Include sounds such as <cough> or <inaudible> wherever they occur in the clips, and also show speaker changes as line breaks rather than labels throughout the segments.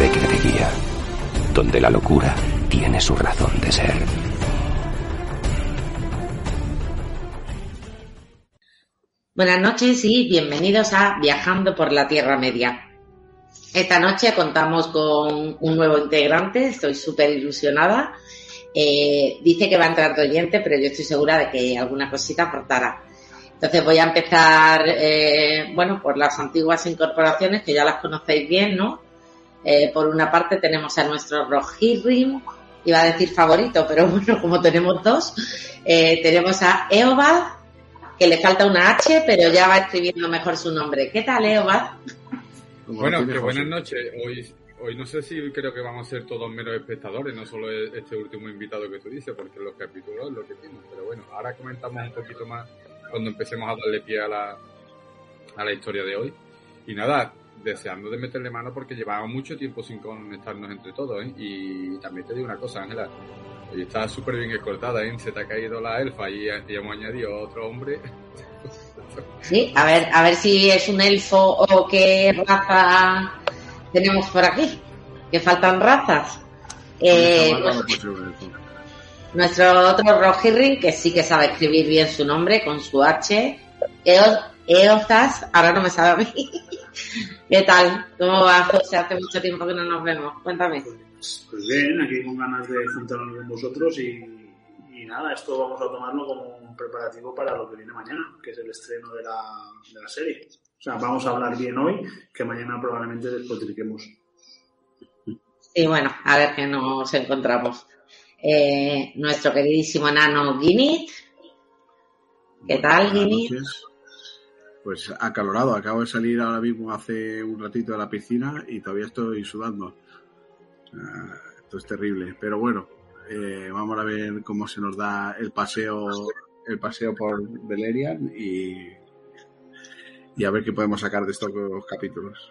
de que donde la locura tiene su razón de ser.
Buenas noches y bienvenidos a Viajando por la Tierra Media. Esta noche contamos con un nuevo integrante, estoy súper ilusionada. Eh, dice que va a entrar oyente, pero yo estoy segura de que alguna cosita aportará. Entonces voy a empezar, eh, bueno, por las antiguas incorporaciones que ya las conocéis bien, ¿no? Eh, por una parte tenemos a nuestro Rohirrim, iba a decir favorito, pero <laughs> bueno, como tenemos dos, eh, tenemos a Eobad, que le falta una H, pero ya va escribiendo mejor su nombre. ¿Qué tal, Eobad?
Bueno, que buenas noches. Hoy, hoy no sé si creo que vamos a ser todos meros espectadores, no solo este último invitado que tú dices, porque los capítulos es lo que tienen. Pero bueno, ahora comentamos un poquito más cuando empecemos a darle pie a la, a la historia de hoy. Y nada, deseando de meterle mano porque llevábamos mucho tiempo sin conectarnos entre todos, ¿eh? Y también te digo una cosa, Ángela. Hoy está súper bien escoltada, ¿eh? Se te ha caído la elfa y, y hemos añadido otro hombre. <laughs>
Sí, a ver, a ver si es un elfo o qué raza tenemos por aquí. Que faltan razas. Eh, pues, nuestro otro Rohirrim, que sí que sabe escribir bien su nombre con su H. Eozas, ahora no me sabe a mí. ¿Qué tal? ¿Cómo va, José? Hace mucho tiempo que no nos vemos. Cuéntame.
Pues bien, aquí con ganas de juntarnos con vosotros y, y nada, esto vamos a tomarlo como un preparativo para lo que viene mañana, que es el estreno de la, de la serie. O sea, vamos a hablar bien hoy, que mañana probablemente despotriquemos.
Sí, bueno, a ver qué nos encontramos. Eh, nuestro queridísimo nano Guinit. ¿Qué tal, Guinit?
Pues acalorado, acabo de salir ahora mismo hace un ratito de la piscina y todavía estoy sudando. Uh, esto es terrible, pero bueno, eh, vamos a ver cómo se nos da el paseo, el paseo por Beleriand y, y a ver qué podemos sacar de estos capítulos.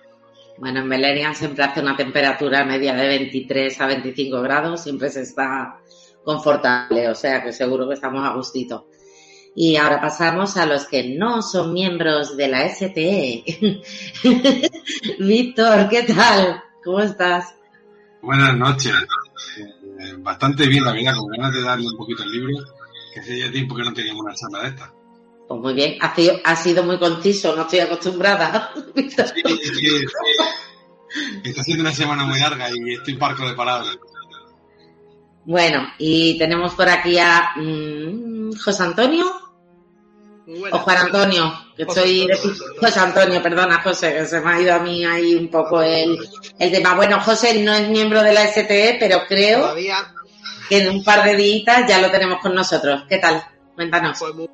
Bueno, en Beleriand siempre hace una temperatura media de 23 a 25 grados, siempre se está confortable, o sea que seguro que estamos a gustito. Y ahora pasamos a los que no son miembros de la STE. <laughs> Víctor, ¿qué tal? ¿Cómo estás?
Buenas noches. Eh, bastante bien, la verdad, con ganas de darle un poquito el libro, que hace ya tiempo que no teníamos una charla de esta.
Pues muy bien, ha sido, ha sido muy conciso, no estoy acostumbrada. <laughs>
Sí, sí, sí. Está siendo una semana muy larga y estoy parco de palabras.
Bueno, y tenemos por aquí a mmm, José Antonio. O Juan Antonio, que
José
soy
Antonio.
José Antonio, perdona José, que se me ha ido a mí ahí un poco el, el tema. Bueno, José no es miembro de la STE, pero creo
Todavía,
que en un par de días ya lo tenemos con nosotros. ¿Qué tal? Cuéntanos.
pues, muy-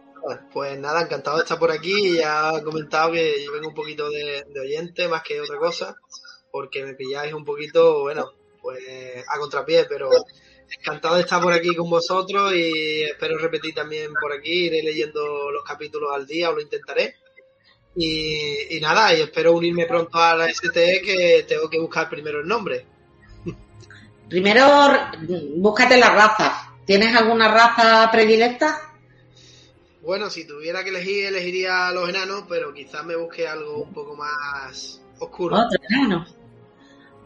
pues nada, encantado de estar por aquí. Ya he comentado que yo vengo un poquito de, de oyente más que otra cosa, porque me pilláis un poquito, bueno, pues a contrapié, pero encantado de estar por aquí con vosotros y espero repetir también por aquí. Iré leyendo los capítulos al día, o lo intentaré. Y, y nada, y espero unirme pronto a la STE que tengo que buscar primero el nombre.
Primero, búscate la raza. ¿Tienes alguna raza predilecta?
Bueno, si tuviera que elegir, elegiría a los enanos, pero quizás me busque algo un poco más oscuro.
Otro enano.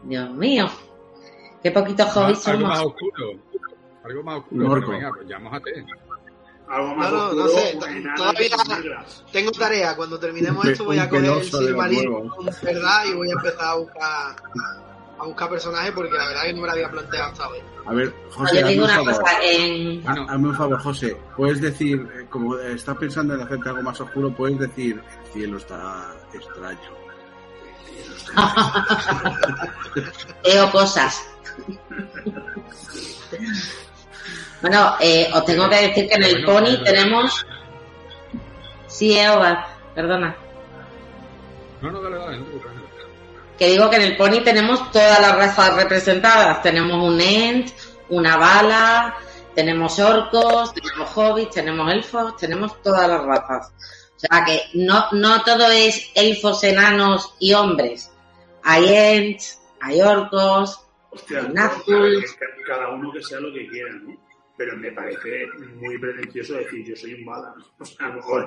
Dios mío. Qué poquitos hobbies
algo más oscuro. Algo más oscuro. Pero venga, pues ya mojate.
Algo más
No, no, no
oscuro,
sé, todavía-. Tengo tarea, cuando terminemos esto voy a coger el
huevos.
¿verdad? Y voy a empezar a buscar a buscar personajes porque la verdad que no me lo había planteado hasta hoy.
A ver, José, hazme un favor.
cosa.
Bueno,
Hazme un favor, José. Puedes decir, eh, como estás pensando en hacerte algo más oscuro, puedes decir, el cielo está extraño. <laughs>
Veo cosas. <laughs> bueno, eh, os tengo que decir que en el
Bueno,
pony tenemos... Sí, Eoba, perdona.
no, no, dale, dale, no.
Que digo que en el pony tenemos todas las razas representadas. Tenemos un Ent, una bala, tenemos orcos, tenemos hobbits, tenemos elfos, tenemos todas las razas. O sea que no, no todo es elfos, enanos y hombres. Hay Ents, hay orcos,
Hostia, cada uno que sea lo que quiera, ¿no? Pero me parece muy pretencioso decir yo soy un bala. <laughs> O sea,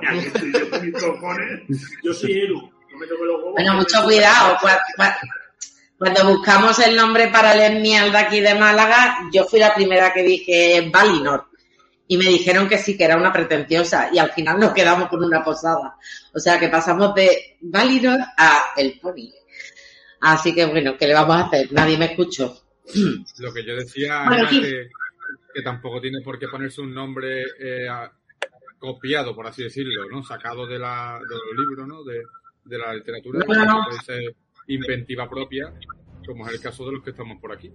aquí estoy yo con mis cojones. Yo soy Eru. No me toco los huevos.
Bueno, mucho cuidado. cua- cua- cuando buscamos el nombre para el miel de aquí de Málaga, yo fui la primera que dije Valinor. Y me dijeron que sí, que era una pretenciosa. Y al final nos quedamos con una posada. O sea que pasamos de Valinor a El Pony. Así que bueno, ¿qué le vamos a hacer? Nadie me escuchó.
Lo que yo decía era que, que, tampoco tiene por qué ponerse un nombre eh, copiado, por así decirlo, ¿no? Sacado de, la, de los libros, ¿no? De, de la literatura. Puede ser inventiva propia, como es el caso de los que estamos por aquí.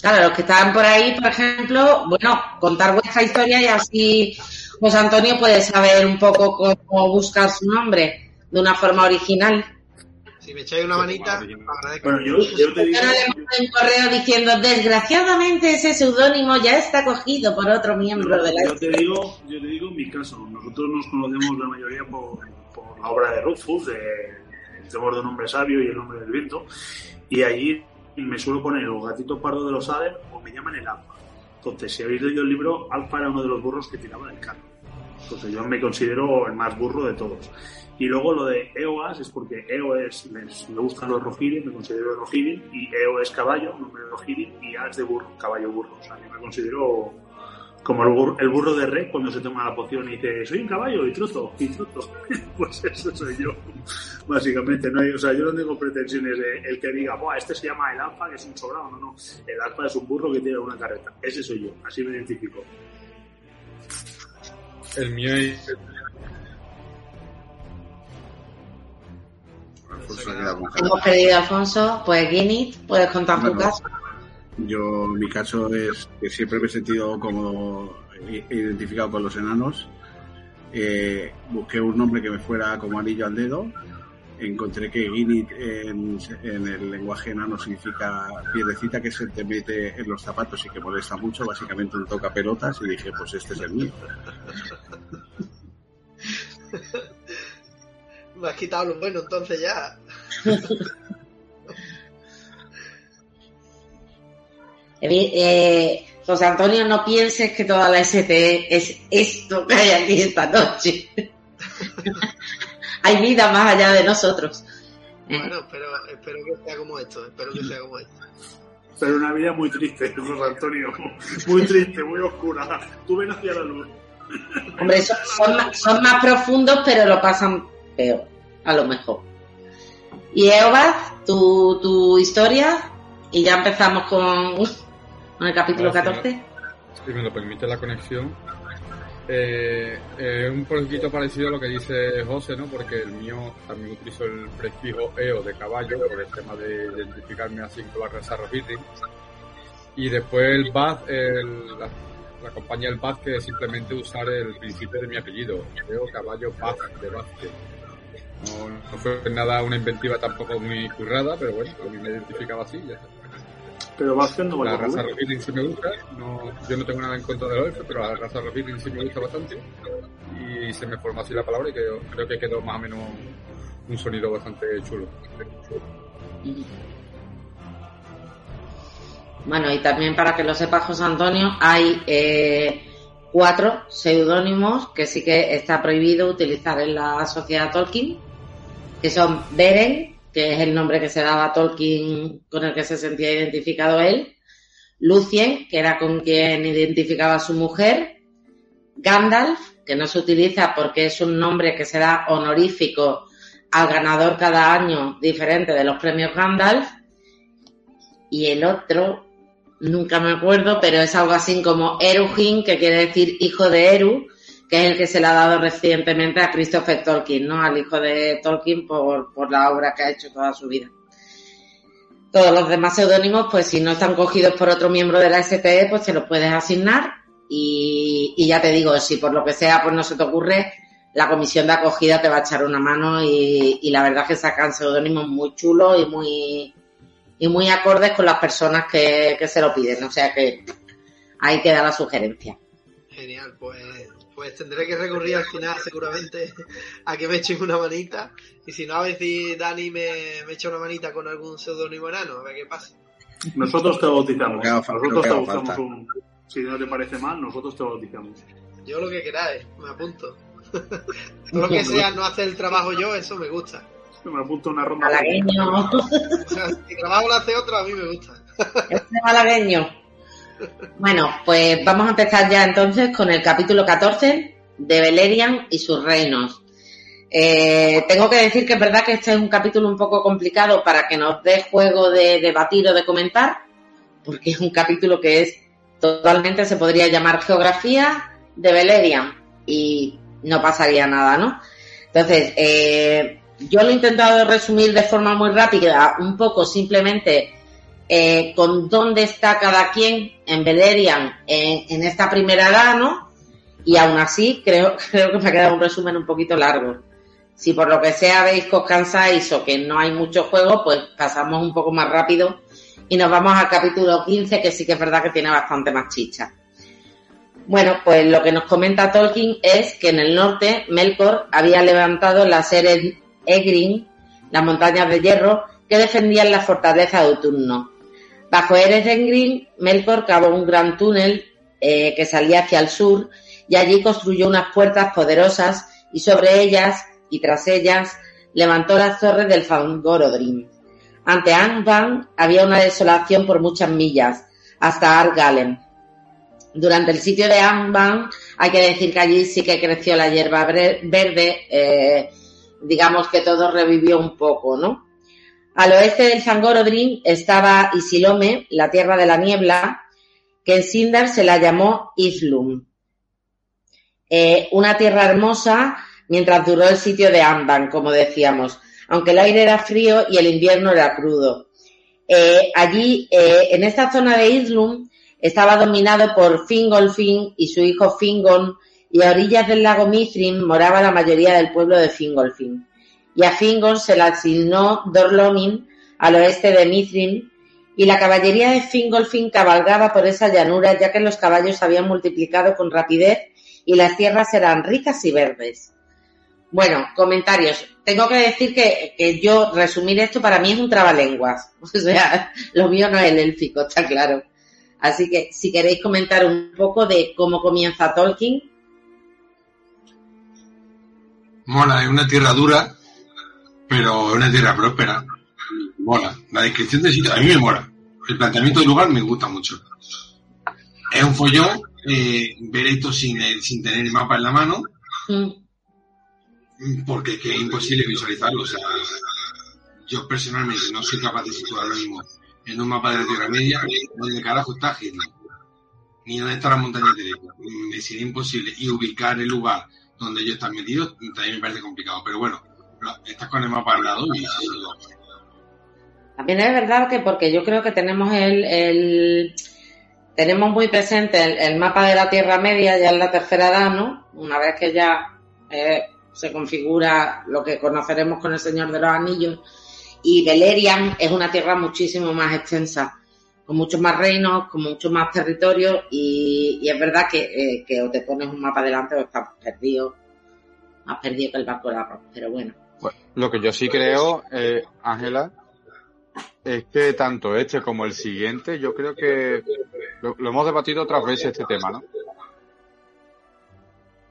Claro, los que están por ahí, por ejemplo, bueno, contar vuestra historia y así José Antonio puede saber un poco cómo buscar su nombre de una forma original.
Si me echáis una manita,
Bueno, yo, yo te digo...
un correo diciendo, desgraciadamente ese seudónimo ya está cogido por otro miembro de la...
Yo te digo, yo te digo en mi caso, nosotros nos conocemos la mayoría por, por la obra de Rufus, de El temor de un hombre sabio y El hombre del viento, y allí me suelo poner o gatito pardo de los Ader o me llaman el Alfa. Entonces, si habéis leído el libro, Alfa era uno de los burros que tiraban el carro. Entonces, yo me considero el más burro de todos. Y luego lo de EOAS es porque EO es, me, gustan los Rohirrim, me considero Rohirrim, y EO es caballo, nombre Rohirrim, y A es de burro, caballo burro. O sea, yo me considero como el burro, el burro de Rey cuando se toma la poción y dice, soy un caballo y trozo, y trozo. <laughs> pues eso soy yo, básicamente. No hay, o sea, yo no tengo pretensiones de el que diga, Buah, este se llama el alfa, que es un sobrado. No, no. El alfa es un burro que tiene una carreta. Ese soy yo, así me identifico.
El mío es...
Hemos perdido a Alfonso, pues Guinness, puedes contar tu caso.
Yo, mi caso es que siempre me he sentido como identificado con los enanos. Eh, busqué un nombre que me fuera como anillo al dedo. Encontré que Guinit en, en, el lenguaje enano significa piedrecita que se te mete en los zapatos y que molesta mucho, básicamente un toca pelotas, y dije, pues este es el mío. <laughs>
me has quitado lo bueno entonces ya. <laughs>
Eh, José Antonio, no pienses que toda la STE es esto que hay aquí esta noche. <laughs> hay vida más allá de nosotros.
Bueno, pero espero que sea como esto, espero que sea como esto.
Pero una vida muy triste, José Antonio. Muy triste, muy oscura. Tú ven hacia la luz.
Hombre, son, son, más, son más profundos, pero lo pasan peor, a lo mejor. Y Eobad, tu, tu historia, y ya empezamos con en el capítulo 14.
Si me lo permite la conexión. Eh, eh, un poquito parecido a lo que dice José, ¿no? Porque el mío también utilizo el prefijo EO de caballo por el tema de identificarme así con la raza Rohirrim. Y después el Baz, el, la, la, compañía del Baz que simplemente usar el principio de mi apellido, EO caballo Baz de Vázquez. No, no, fue nada una inventiva tampoco muy currada, pero bueno, a mí me identificaba así ya está.
Pero Vázquez no
La raza Rohirrim sí me gusta. No, yo no tengo nada en contra de los elfos, pero la raza Rohirrim sí me gusta bastante. Y se me formó así la palabra y creo, creo que quedó más o menos un sonido bastante chulo.
Bueno, y también para que lo sepa José Antonio, hay eh, cuatro seudónimos que sí que está prohibido utilizar en la sociedad Tolkien, que son Beren, que es el nombre que se daba a Tolkien con el que se sentía identificado él, Lucien, que era con quien identificaba a su mujer, Gandalf, que no se utiliza porque es un nombre que se da honorífico al ganador cada año diferente de los premios Gandalf, y el otro, nunca me acuerdo, pero es algo así como Eruhin, que quiere decir hijo de Eru, que es el que se le ha dado recientemente a Christopher Tolkien, ¿no? Al hijo de Tolkien por, por la obra que ha hecho toda su vida. Todos los demás seudónimos, pues si no están cogidos por otro miembro de la STE, pues te los puedes asignar y, ya te digo, si por lo que sea pues no se te ocurre, la comisión de acogida te va a echar una mano y, y la verdad es que sacan seudónimos muy chulos y muy, y muy acordes con las personas que, que se lo piden. O sea que ahí queda la sugerencia.
Genial, pues pues tendré que recurrir al final seguramente <laughs> a que me echen una manita. Y si no, a ver si Dani me, me echa una manita con algún seudónimo enano, a ver qué pasa.
Nosotros te bautizamos. Nosotros te bautizamos un... Si no te parece mal, nosotros te bautizamos.
Yo lo que queráis, me apunto. <laughs> Todo lo que sea no hacer el trabajo yo, eso me gusta.
Me apunto una ronda.
Malagueño.
si grabamos hace otro, a mí me gusta.
Este malagueño. Bueno, pues vamos a empezar ya entonces con el capítulo 14 de Beleriand y sus reinos. Eh, tengo que decir que es verdad que este es un capítulo un poco complicado para que nos dé juego de debatir o de comentar, porque es un capítulo que es totalmente, se podría llamar geografía de Beleriand y no pasaría nada, ¿no? Entonces, eh, yo lo he intentado resumir de forma muy rápida, un poco simplemente eh, con dónde está cada quien en Beleriand en, en, esta primera edad, ¿no? Y aún así creo, <laughs> creo que me ha quedado un resumen un poquito largo. Si por lo que sea veis que os cansáis o que no hay mucho juego, pues pasamos un poco más rápido y nos vamos al capítulo 15, que sí que es verdad que tiene bastante más chicha. Bueno, pues lo que nos comenta Tolkien es que en el norte Melkor había levantado las Eres Egrin, las montañas de hierro, que defendían la fortaleza de Uturno. Bajo Egrin, Melkor cavó un gran túnel eh, que salía hacia el sur y allí construyó unas puertas poderosas y sobre ellas y tras ellas levantó las torres del Fangorodrim. Ante Angband había una desolación por muchas millas, hasta Argalen. Durante el sitio de Angband hay que decir que allí sí que creció la hierba verde, eh, digamos que todo revivió un poco, ¿no? Al oeste del Fangorodrim estaba Isilome, la tierra de la niebla, que en Sindar se la llamó Islum. Eh, una tierra hermosa mientras duró el sitio de Amban, como decíamos, aunque el aire era frío y el invierno era crudo. Eh, allí, eh, en esta zona de Islum, estaba dominado por Fingolfin y su hijo Fingon, y a orillas del lago Mithrin moraba la mayoría del pueblo de Fingolfin. Y a Fingon se le asignó Dorlomin, al oeste de Mithrin, y la caballería de Fingolfin cabalgaba por esa llanura ya que los caballos habían multiplicado con rapidez y las tierras eran ricas y verdes. Bueno, comentarios. Tengo que decir que, que, yo resumir esto para mí es un trabalenguas. <laughs> O sea, lo mío no es el élfico, está claro. Así que si queréis comentar un poco de cómo comienza Tolkien.
Mola, es una tierra dura, pero es una tierra próspera. Mola. La descripción del sitio, a mí me mola. El planteamiento del lugar me gusta mucho. Es un follón, eh, ver esto sin, sin tener el mapa en la mano. Mm porque es que es imposible visualizarlo. O sea, yo personalmente no soy capaz de situar lo mismo en un mapa de la Tierra Media donde carajo está Hitler, ni dónde está la montaña de Me sería imposible. Y ubicar el lugar donde ellos están metidos también me parece complicado. Pero bueno, estás con el mapa al lado y...
También es verdad que porque yo creo que tenemos el, el tenemos muy presente el, mapa de la Tierra Media ya en la tercera edad, ¿no? Una vez que ya eh, se configura lo que conoceremos con el Señor de los Anillos. Y Beleriand es una tierra muchísimo más extensa, con muchos más reinos, con muchos más territorios y, es verdad que, eh, que, o te pones un mapa delante o estás perdido, más perdido que el barco de arroz, pero bueno.
Lo que yo sí creo, eh, Ángela, es que tanto este como el siguiente, yo creo que lo, hemos debatido otras veces este tema, ¿no?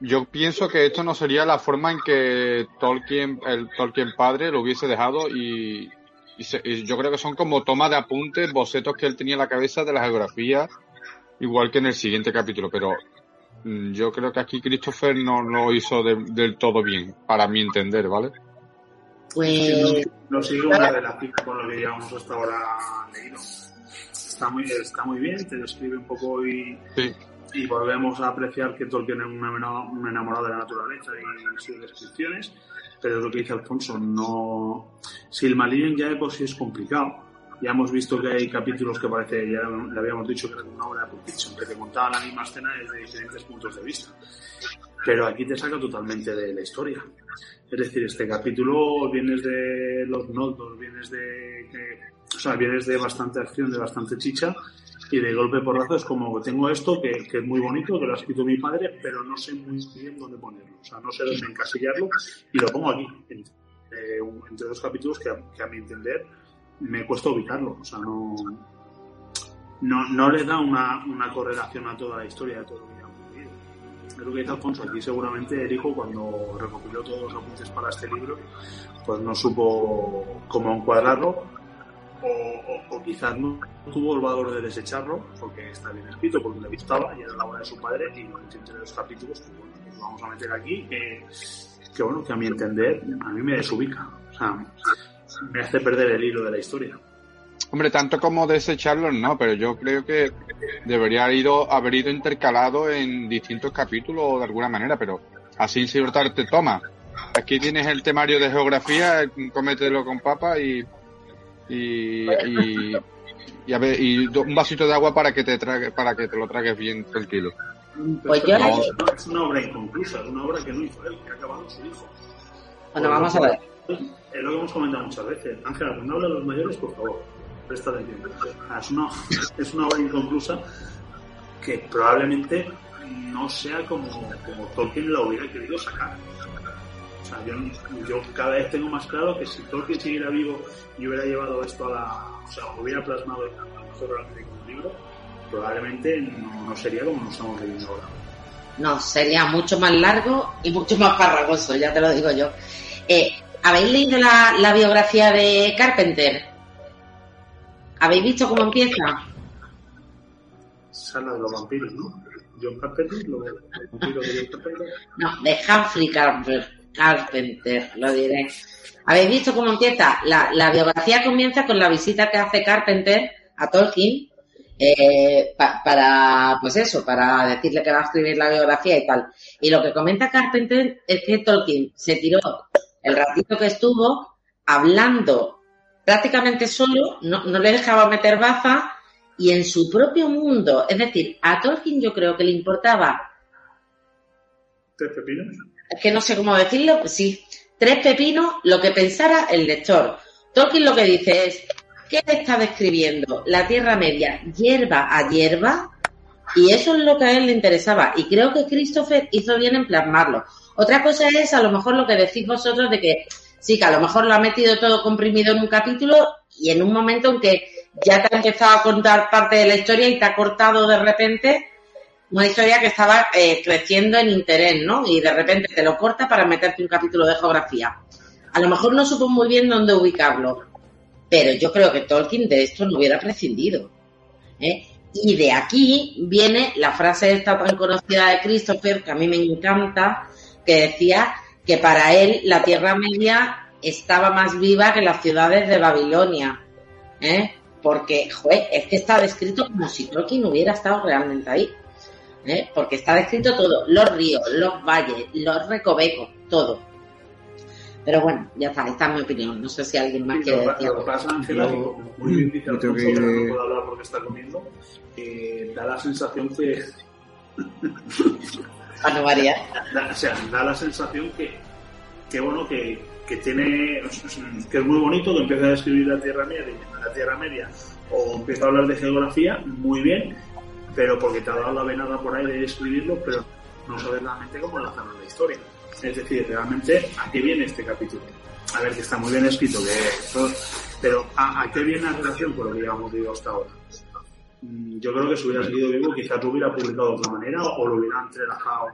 yo pienso que esto no sería la forma en que Tolkien, el Tolkien padre lo hubiese dejado y, y, se, y, yo creo que son como tomas de apuntes, bocetos que él tenía en la cabeza de la geografía, igual que en el siguiente capítulo, pero mm, yo creo que aquí Christopher no lo hizo de, del todo bien, para mi entender, ¿vale?
Pues... No sigue una de las con lo que llevamos hasta ahora leído. Está muy, está muy bien, te describe un poco y...
Sí
y volvemos a apreciar que Tolkien es un enamorado de la naturaleza y sus descripciones, pero es lo que dice Alfonso, no... Silmarillion ya de por sí es complicado. Ya hemos visto que hay capítulos que parece, ya le habíamos dicho que era una obra de fiction, que te contaban la misma escena desde diferentes puntos de vista. Pero aquí te saca totalmente de la historia. Es decir, este capítulo vienes de los Noldor, vienes de... o sea, vienes de bastante acción, de bastante chicha, y de golpe porrazo es como tengo esto que, que, es muy bonito, que lo ha escrito mi padre, pero no sé muy bien dónde ponerlo, o sea, no sé dónde encasillarlo y lo pongo aquí, entre, eh, entre dos capítulos que a, que a, mi entender me cuesta ubicarlo, o sea, no, no, no le da una, una correlación a toda la historia de todo lo que ha ocurrido. lo que dice Alfonso, aquí seguramente el hijo cuando recopiló todos los apuntes para este libro, pues no supo cómo encuadrarlo o, o, quizás no tuvo el valor de desecharlo porque está bien escrito, porque le gustaba y era la obra de su padre y lo entre los capítulos, pues bueno, pues vamos a meter aquí, que, que bueno, que a mi entender, a mí me desubica, o sea, me hace perder el hilo de la historia.
Hombre, tanto como desecharlo no, pero yo creo que debería ido, haber ido intercalado en distintos capítulos de alguna manera, pero así sin te toma. Aquí tienes el temario de geografía, cómetelo con papa y y, y, y, a ver, y un vasito de agua para que te trague, para que te lo tragues bien tranquilo.
Pues yo no, es una obra inconclusa, es una obra que no hizo él, que ha acabado su hijo.
Bueno, vamos a ver.
Es lo que hemos comentado muchas veces. Ángela, cuando habla de los mayores, por favor, presta atención. Es una, es una obra inconclusa que probablemente no sea como, como Tolkien lo hubiera querido sacar. O sea, yo, cada vez tengo más claro que si Tolkien siguiera vivo y hubiera llevado esto a la. O sea, hubiera plasmado esto realmente como libro, probablemente no, sería como nos estamos leyendo ahora.
No, sería mucho más largo y mucho más farragoso, ya te lo digo yo. Eh, ¿Habéis leído la, la, biografía de Carpenter? ¿Habéis visto cómo empieza?
Sala de los vampiros, ¿no? John Carpenter, los vampiros de John Carpenter.
No, de Humphrey Carpenter, Carpenter, lo diré. ¿Habéis visto cómo empieza? La, la, biografía comienza con la visita que hace Carpenter a Tolkien eh, pa, para, pues eso, para decirle que va a escribir la biografía y tal. Y lo que comenta Carpenter es que Tolkien se tiró el ratito que estuvo hablando prácticamente solo, no, no le dejaba meter baza y en su propio mundo. Es decir, a Tolkien yo creo que le importaba.
¿Tres pepinos?
Es que no sé cómo decirlo, sí tres pepinos lo que pensara el lector. Tolkien lo que dice es, ¿qué está describiendo? La Tierra Media, hierba a hierba, y eso es lo que a él le interesaba. Y creo que Christopher hizo bien en plasmarlo. Otra cosa es a lo mejor lo que decís vosotros de que sí, que a lo mejor lo ha metido todo comprimido en un capítulo y en un momento en que ya te ha empezado a contar parte de la historia y te ha cortado de repente una historia que estaba eh, creciendo en interés, ¿no? Y de repente te lo corta para meterte un capítulo de geografía. A lo mejor no supo muy bien dónde ubicarlo, pero yo creo que Tolkien de esto no hubiera prescindido. ¿eh? Y de aquí viene la frase esta tan conocida de Christopher, que a mí me encanta, que decía que para él la Tierra Media estaba más viva que las ciudades de Babilonia. ¿eh? Porque, joder, es que está descrito como si Tolkien hubiera estado realmente ahí. ¿eh? porque está descrito todo, los ríos, los valles, los recovecos, todo. Pero bueno, ya está, esta es mi opinión. No sé si alguien más quiere decir
algo. Lo que pasa, Ángela, como muy bien dice Alfonso, que... no puedo hablar porque está comiendo, eh, da la sensación que... <laughs>
Ana María.
Da, o sea, da la sensación que, que bueno, que, que tiene, que es muy bonito, que empieza a describir la Tierra Media, la Tierra Media, o empieza a hablar de geografía, muy bien, pero porque te ha dado la venada por ahí de escribirlo, pero no sabes realmente cómo lanzarlo en la historia. Es decir, realmente, ¿a qué viene este capítulo? A ver, que está muy bien escrito, que pero ¿a, qué viene la relación con lo que llevamos vivido hasta ahora? Mm, yo creo que si hubiera seguido vivo, quizás lo hubiera publicado de otra manera o lo hubiera entrelazado.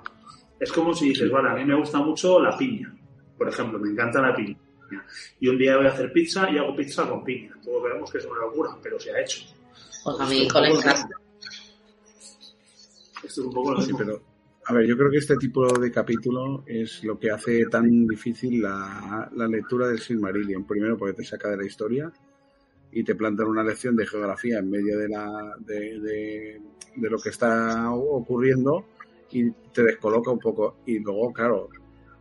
Es como si dices, vale, a mí me gusta mucho la piña, por ejemplo, me encanta la piña. Y un día voy a hacer pizza y hago pizza con piña. Todos vemos que es una locura, pero se ha hecho.
Pues a mí con le encanta.
Esto es un poco lo
sí, pero a ver, yo creo que este tipo de capítulo es lo que hace tan difícil la, la lectura del Silmarillion. Primero porque te saca de la historia y te plantan una lección de geografía en medio de, la, de, de, de lo que está ocurriendo y te descoloca un poco. Y luego, claro,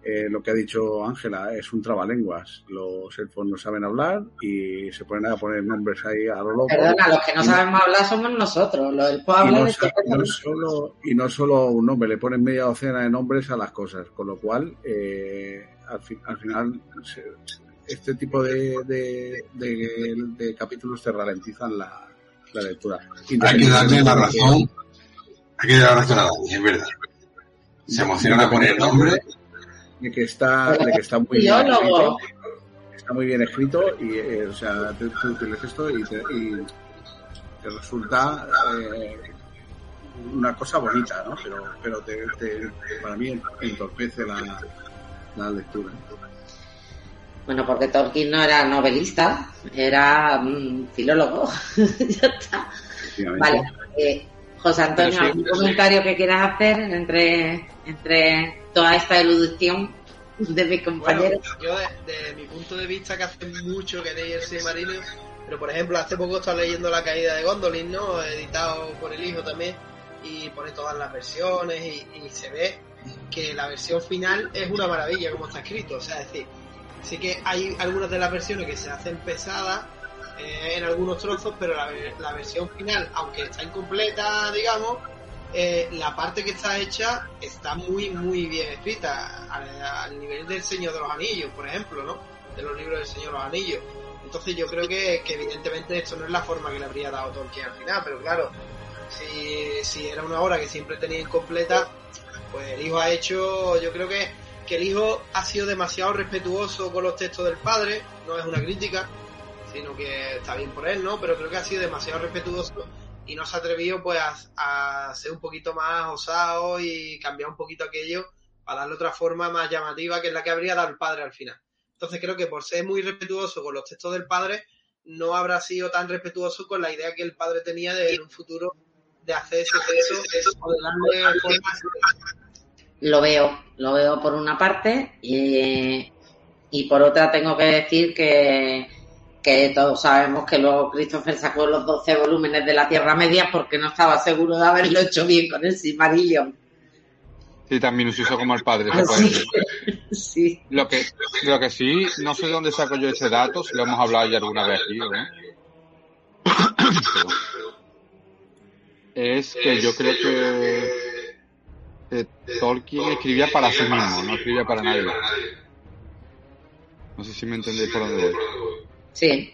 eh, lo que ha dicho Ángela, es un trabalenguas. Los elfos no saben hablar y se ponen a poner nombres ahí a lo loco.
Perdona, los que no sabemos hablar somos nosotros. Los elfos hablan
y no, no solo, y no solo un nombre, le ponen media docena de nombres a las cosas. Con lo cual, eh, al, fi, al, final, se, este tipo de, de, de, de, capítulos te ralentizan la, la lectura.
Hay que darle la razón. Hay que darle la razón a Dani, es verdad. Se emociona a poner nombre
de que está, de que está muy bien escrito, está muy bien escrito y, eh, o sea, tú, tú, lees esto y te, y te resulta eh, una cosa bonita, ¿no? Pero, pero te, para mí entorpece la, la lectura.
Bueno, porque Tolkien no era novelista, era mm, filólogo. <laughs> ya está. Vale. Eh, José Antonio, ¿algún comentario que quieras hacer entre, entre toda esta eludición de mis compañeros?
yo, de, mi punto de vista, que hace mucho que leí el Silmarillion, pero por ejemplo, hace poco estaba leyendo La caída de Gondolin, ¿no? Editado por el hijo también, y pone todas las versiones, y, y se ve que la versión final es una maravilla como está escrito. O sea, es decir, sí que hay algunas de las versiones que se hacen pesadas eh, en algunos trozos, pero la, la, versión final, aunque está incompleta, digamos, eh, la parte que está hecha está muy, muy bien escrita, al, nivel del Señor de los Anillos, por ejemplo, ¿no? De los libros del Señor de los Anillos. Entonces yo creo que, que evidentemente esto no es la forma que le habría dado Tolkien al final, pero claro, si, si era una obra que siempre tenía incompleta, pues el hijo ha hecho, yo creo que, que el hijo ha sido demasiado respetuoso con los textos del padre, no es una crítica, sino que está bien por él, ¿no? Pero creo que ha sido demasiado respetuoso y no se ha atrevido pues a, ser un poquito más osado y cambiar un poquito aquello para darle otra forma más llamativa que es la que habría dado el padre al final. Entonces creo que por ser muy respetuoso con los textos del padre, no habrá sido tan respetuoso con la idea que el padre tenía de en un futuro de hacer ese texto o de darle forma
lo veo, lo veo por una parte y, y por otra tengo que decir que, que todos sabemos que luego Christopher sacó los 12 volúmenes de la Tierra Media porque no estaba seguro de haberlo hecho bien con el Silmarillion.
Sí, tan minucioso como el padre.
sí.
Lo que, lo que sí, no sé de dónde saco yo ese dato, si lo hemos hablado ya alguna vez aquí, ¿no? <coughs> es que yo creo que Tolkien escribía para sí mismo, no escribía para nadie. No sé si me entendéis por dónde voy.
Sí.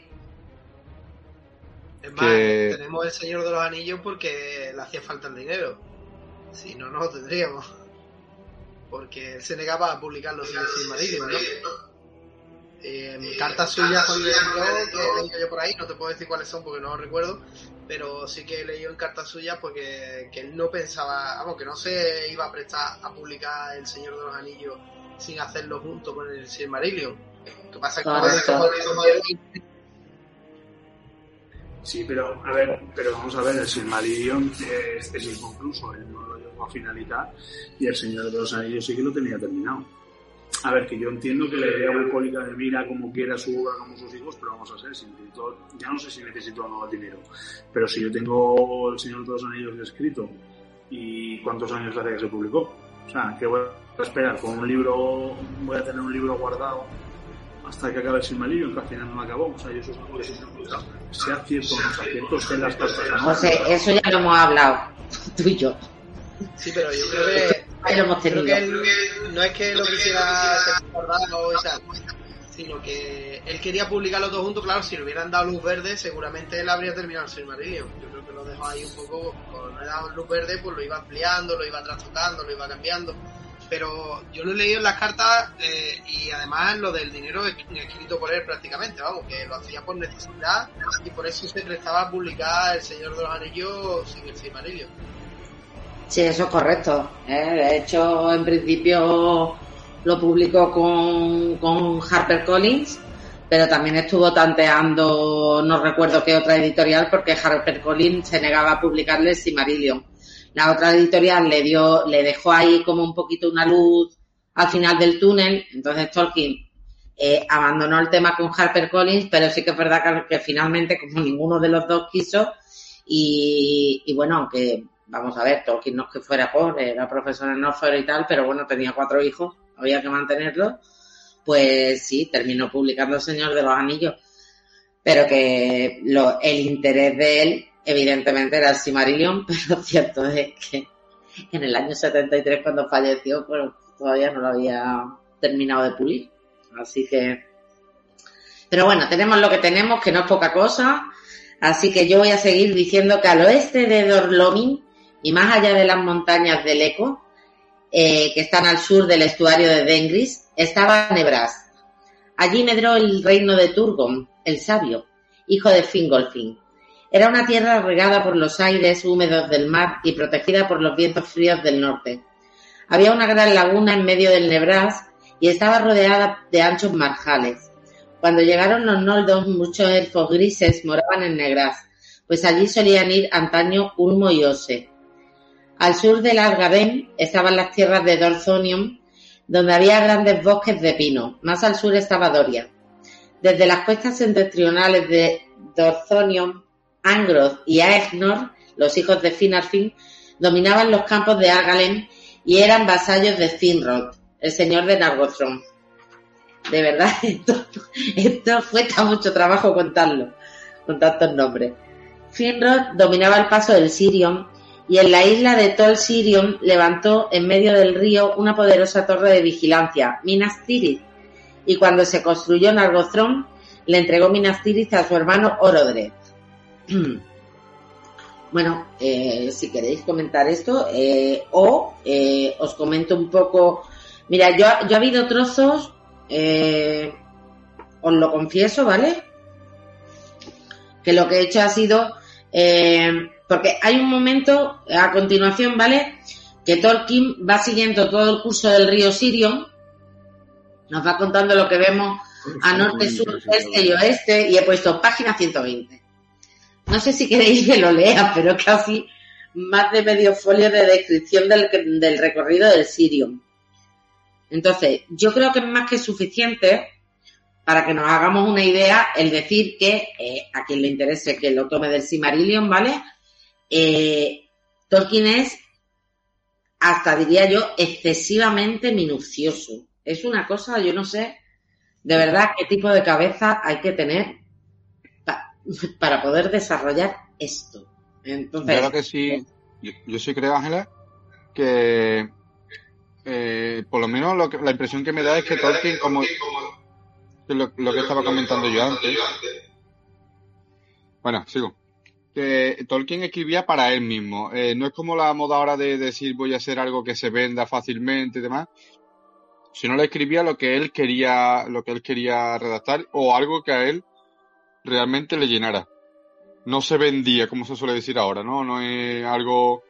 Es más, tenemos el Señor de los Anillos porque le hacía falta el dinero. Si no, no lo tendríamos. Porque él se negaba a publicarlo sin el marido, ¿no? Eh, cartas suyas cuando que he leído yo por ahí, no te puedo decir cuáles son porque no lo recuerdo, pero sí que he leído en cartas suyas porque que él no pensaba, vamos, que no se iba a prestar a publicar El Señor de los Anillos sin hacerlo junto con el Silmarillion. ¿Qué pasa que
Sí, pero a ver, pero vamos a ver, el Silmarillion es, es inconcluso, él no lo llegó a finalizar y el Señor de los Anillos sí que lo tenía terminado. A ver, que yo entiendo que la idea bucólica de mira como quiera su obra, como sus hijos, pero vamos a ser, si necesito, ya no sé si necesito o no dinero, pero si yo tengo El Señor de los Anillos escrito, ¿y cuántos años hace que se publicó? O sea, que voy a esperar con un libro, voy a tener un libro guardado hasta que acabe el Silmarillion, que al final no me acabó. O sea, yo eso es algo que siempre Sea cierto o no sea cierto, estén las cartas.
José, eso ya lo hemos hablado, <laughs> tú y yo.
Sí, pero yo creo que Creo que él no es que lo quisiera o sino que él quería publicar los dos juntos. Claro, si le hubieran dado luz verde, seguramente él habría terminado el Silmarillion. Yo creo que lo dejó ahí un poco, cuando no le dado luz verde, pues lo iba ampliando, lo iba trastocando, lo iba cambiando. Pero yo lo he leído en las cartas eh, y además lo del dinero escrito por él prácticamente, vamos, que lo hacía por necesidad y por eso se prestaba a publicar El Señor de los Anillos sin el Silmarillion.
Sí, eso es correcto. ¿eh? De hecho, en principio lo publicó con, con HarperCollins, pero también estuvo tanteando, no recuerdo qué otra editorial, porque HarperCollins se negaba a publicarle Simarillion. La otra editorial le dio, le dejó ahí como un poquito una luz al final del túnel, entonces Tolkien eh, abandonó el tema con HarperCollins, pero sí que es verdad que, finalmente, como ninguno de los dos quiso, y, y bueno, aunque vamos a ver, Tolkien no es que fuera pobre, era profesor en Oxford y tal, pero bueno, tenía cuatro hijos, había que mantenerlos, pues sí, terminó publicando El Señor de los Anillos, pero que el interés de él, evidentemente, era el Simarillion, <laughs> pero cierto es que en el año 73, cuando falleció, pues todavía no lo había terminado de pulir. Así que, pero bueno, tenemos lo que tenemos, que no es poca cosa. Así que yo voy a seguir diciendo que al oeste de Dorlomin y más allá de las montañas del Eco, eh, que están al sur del estuario de Dengris, estaba Nebras. Allí medró el reino de Turgon, el sabio, hijo de Fingolfin. Era una tierra regada por los aires húmedos del mar y protegida por los vientos fríos del norte. Había una gran laguna en medio del Nebras y estaba rodeada de anchos marjales. Cuando llegaron los noldos, muchos elfos grises moraban en Negras, pues allí solían ir antaño Ulmo y Ose. Al sur del Algadén estaban las tierras de Dorthonion, donde había grandes bosques de pino. Más al sur estaba Doria. Desde las cuestas septentrionales de Dorthonion Angroth y Aegnor, los hijos de Finarfin, dominaban los campos de Agalen y eran vasallos de Finrod, el señor de Nargothrond. De verdad, <laughs> esto, esto cuesta mucho trabajo contarlo, con tantos nombres. Finrod dominaba el paso del Sirion y en la isla de Tol Sirion levantó en medio del río una poderosa torre de vigilancia, Minas Tirith, y cuando se construyó Nargothrond, le entregó Minas Tirith a su hermano Orodred. <clears throat> Bueno, eh, si queréis comentar esto, eh, o eh, os comento un poco. Mira, yo, yo ha habido trozos, os lo confieso, ¿vale? Que lo que he hecho ha sido. Porque hay un momento, a continuación, ¿vale? Que Tolkien va siguiendo todo el curso del río Sirion, nos va contando lo que vemos a norte, sur, este y oeste, y he puesto página 120. No sé si queréis que lo lea, pero casi más de medio folio de descripción del, recorrido del Sirium. Entonces, yo creo que es más que suficiente para que nos hagamos una idea el decir que eh, a quien le interese que lo tome del Simarillion, ¿vale? Eh, Tolkien es, hasta diría yo, excesivamente minucioso. Es una cosa, yo no sé, de verdad, qué tipo de cabeza hay que tener <laughs> para poder desarrollar esto. Entonces,
yo que sí, yo, sí creo, Ángela, que eh, por lo menos lo que, la impresión que me da es que Tolkien, como lo, que estaba comentando yo antes, bueno, sigo. Que Tolkien escribía para él mismo. Eh, no es como la moda ahora de decir voy a hacer algo que se venda fácilmente y demás, sino le escribía lo que él quería, lo que él quería redactar o algo que a él realmente le llenara. No se vendía, como se suele decir ahora, ¿no? No es algo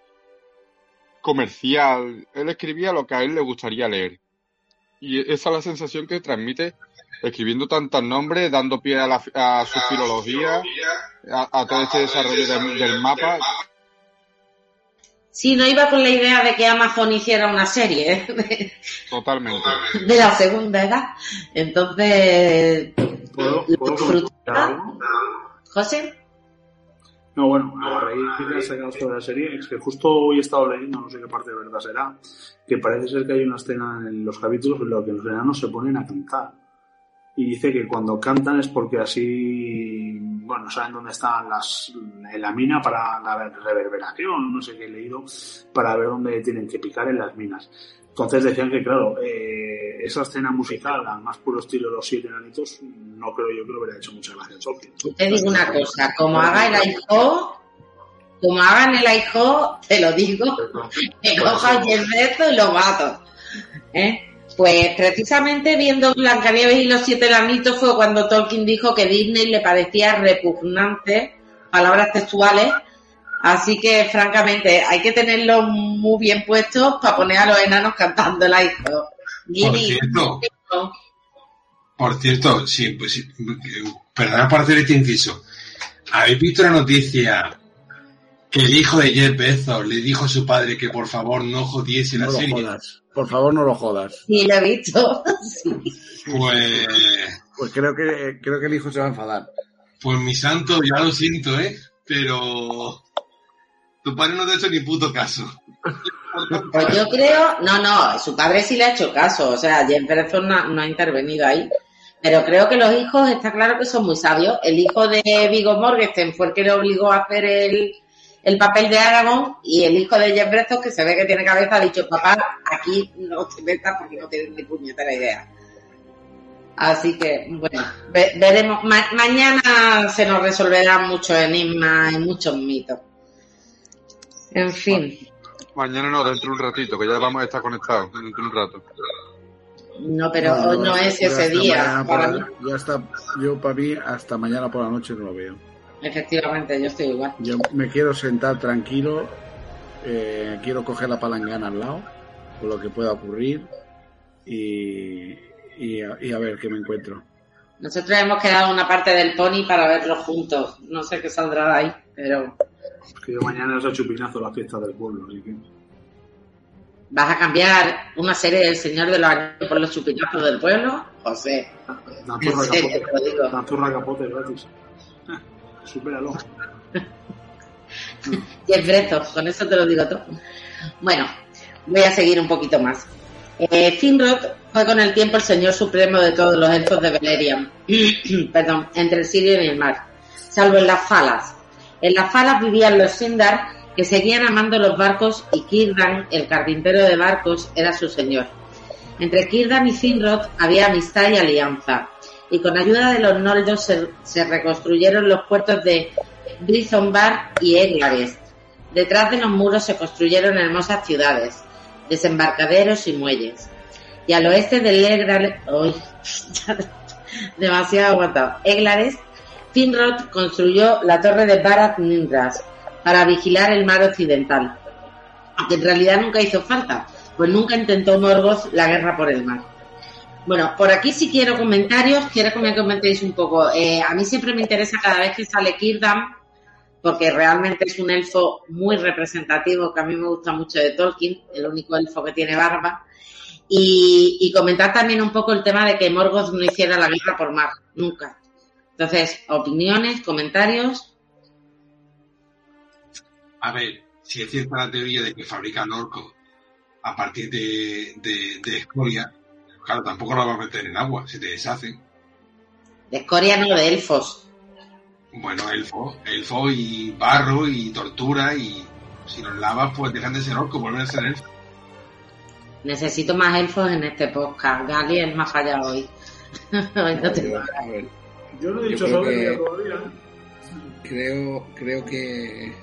comercial. Él escribía lo que a él le gustaría leer. Y esa es la sensación que transmite escribiendo tantos nombres, dando pie a, la, a su filología, a, todo este desarrollo del mapa.
Sí, no iba con la idea de que Amazon hiciera una serie. ¿eh?
Totalmente.
De la segunda edad. Entonces,
¿Puedo,
¿José?
No, bueno, a raíz de que sacado sobre la serie, es que justo hoy he estado leyendo, no sé qué parte de verdad será, que parece ser que hay una escena en los capítulos en los que los enanos se ponen a cantar. Y dice que cuando cantan es porque así, bueno, saben dónde están las, en la mina para la reverberación, no sé qué he leído, para ver dónde tienen que picar en las minas. Entonces decían que, claro, eh, esa escena musical, al más puro estilo de los siete enanitos, no creo yo que lo hubiera hecho mucha gracia a Tolkien.
Te digo una cosa, como haga el aijo, como hagan el aijo, te lo digo, que coja el resto y lo mato. ¿eh? Pues precisamente viendo Blancanieves y los siete enanitos fue cuando Tolkien dijo que Disney le parecía repugnante, palabras textuales, Así que, francamente, hay que tenerlo muy bien puesto para poner a los enanos cantando el.
Por cierto, por cierto, sí, pues perdona por hacer este inciso. ¿Habéis visto la noticia que el hijo de Jeff Bezos le dijo a su padre que por favor no jodiese la serie?
Jodas. Por favor, no lo jodas.
Sí, lo he visto. <laughs>
Pues...
Pues creo que, creo que el hijo se va a enfadar.
Pues mi santo, ya lo siento, ¿eh? Pero tu padre no te ha hecho ni puto caso.
Pues yo creo, no, no, su padre sí le ha hecho caso, o sea, Jeff Bezos no, ha intervenido ahí. Pero creo que los hijos, está claro que son muy sabios. El hijo de Vigo Morgenstern fue el que le obligó a hacer el, el papel de Aragón y el hijo de Jeff Bezos, que se ve que tiene cabeza, ha dicho, papá, aquí no te metas porque no tienes ni puñetera idea. Así que, bueno, veremos. mañana se nos resolverán muchos enigmas y muchos mitos. En fin.
Mañana no, dentro de un ratito, que ya vamos a estar conectados dentro de un rato.
No, pero hoy no, es ese día.
ya está, yo para mí hasta mañana por la noche no lo veo.
Efectivamente, yo estoy igual.
Yo me quiero sentar tranquilo, eh, quiero coger la palangana al lado, por lo que pueda ocurrir, y, y, a, y a ver qué me encuentro.
Nosotros hemos quedado una parte del pony para verlo juntos. No sé qué saldrá de ahí, pero
Es que yo mañana es a chupinazo la fiesta del pueblo. así que-
¿vas a cambiar una serie del Señor de los Anillos por los chupinazos del pueblo? José,
Dan
en
zurra
serio,
capote,
te lo digo.
dan zurra capote gratis. Supéralo. <laughs>
Y es brezo, con eso te lo digo todo. Bueno, voy a seguir un poquito más. Eh, Finrod fue con el tiempo el señor supremo de todos los elfos de Beleriand, <clears throat> perdón, entre el Sirio y el mar, salvo en las falas. En las falas vivían los Sindar, que seguían amando los barcos, y Círdan, el carpintero de barcos, era su señor. Entre Círdan y Finrod había amistad y alianza, y con ayuda de los Noldos se, reconstruyeron los puertos de Brizombar y Eglarest. Detrás de los muros se construyeron hermosas ciudades, desembarcaderos y muelles. Y al oeste del Eglarest, <laughs> demasiado aguantado, Finrod construyó la torre de Barat Nindras para vigilar el mar occidental, aunque en realidad nunca hizo falta, pues nunca intentó Morgoth la guerra por el mar. Bueno, por aquí sí quiero comentarios, quiero que me comentéis un poco. Eh, a mí siempre me interesa cada vez que sale Kirdam, porque realmente es un elfo muy representativo, que a mí me gusta mucho de Tolkien, el único elfo que tiene barba. Y, y comentar también un poco el tema de que Morgoth no hiciera la guerra por mar, nunca. Entonces, opiniones, comentarios.
A ver, si es cierta la teoría de que fabrican orcos a partir de escoria, claro, tampoco lo va a meter en agua, se te deshacen.
De escoria no, de elfos.
Bueno, elfo, elfo y barro y tortura y si los lavas pues dejan de ser orcos, vuelven a ser elfos.
Necesito más elfos en este podcast. Gali es más fallado hoy. <laughs> Hoy no te-
Yo,
Yo no he dicho sobre
que-
ella todavía. ¿eh?
creo, creo que-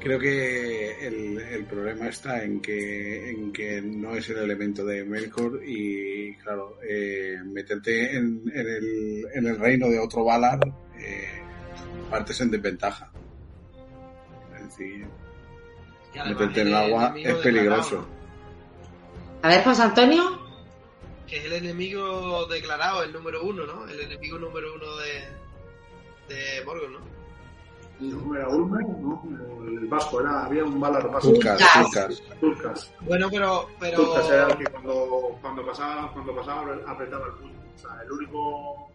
creo que el, el problema está en que en que no es el elemento de Melkor y claro eh, meterte en, en el, en el reino de otro Valar eh, partes en desventaja es decir meterte en el agua es peligroso
declarado,
A ver, José Antonio.
Que es el enemigo declarado, el número uno, ¿no? El enemigo número uno de, de Morgoth, ¿no?
No, era Ulmer, ¿no? El vasco, era, había un Valar vasco.
Turcas,
Turcas.
turcas.
Turcas.
Bueno, pero... pero...
Turcas era el que cuando, cuando pasaba, cuando pasaba apretaba el puño. O sea, el único.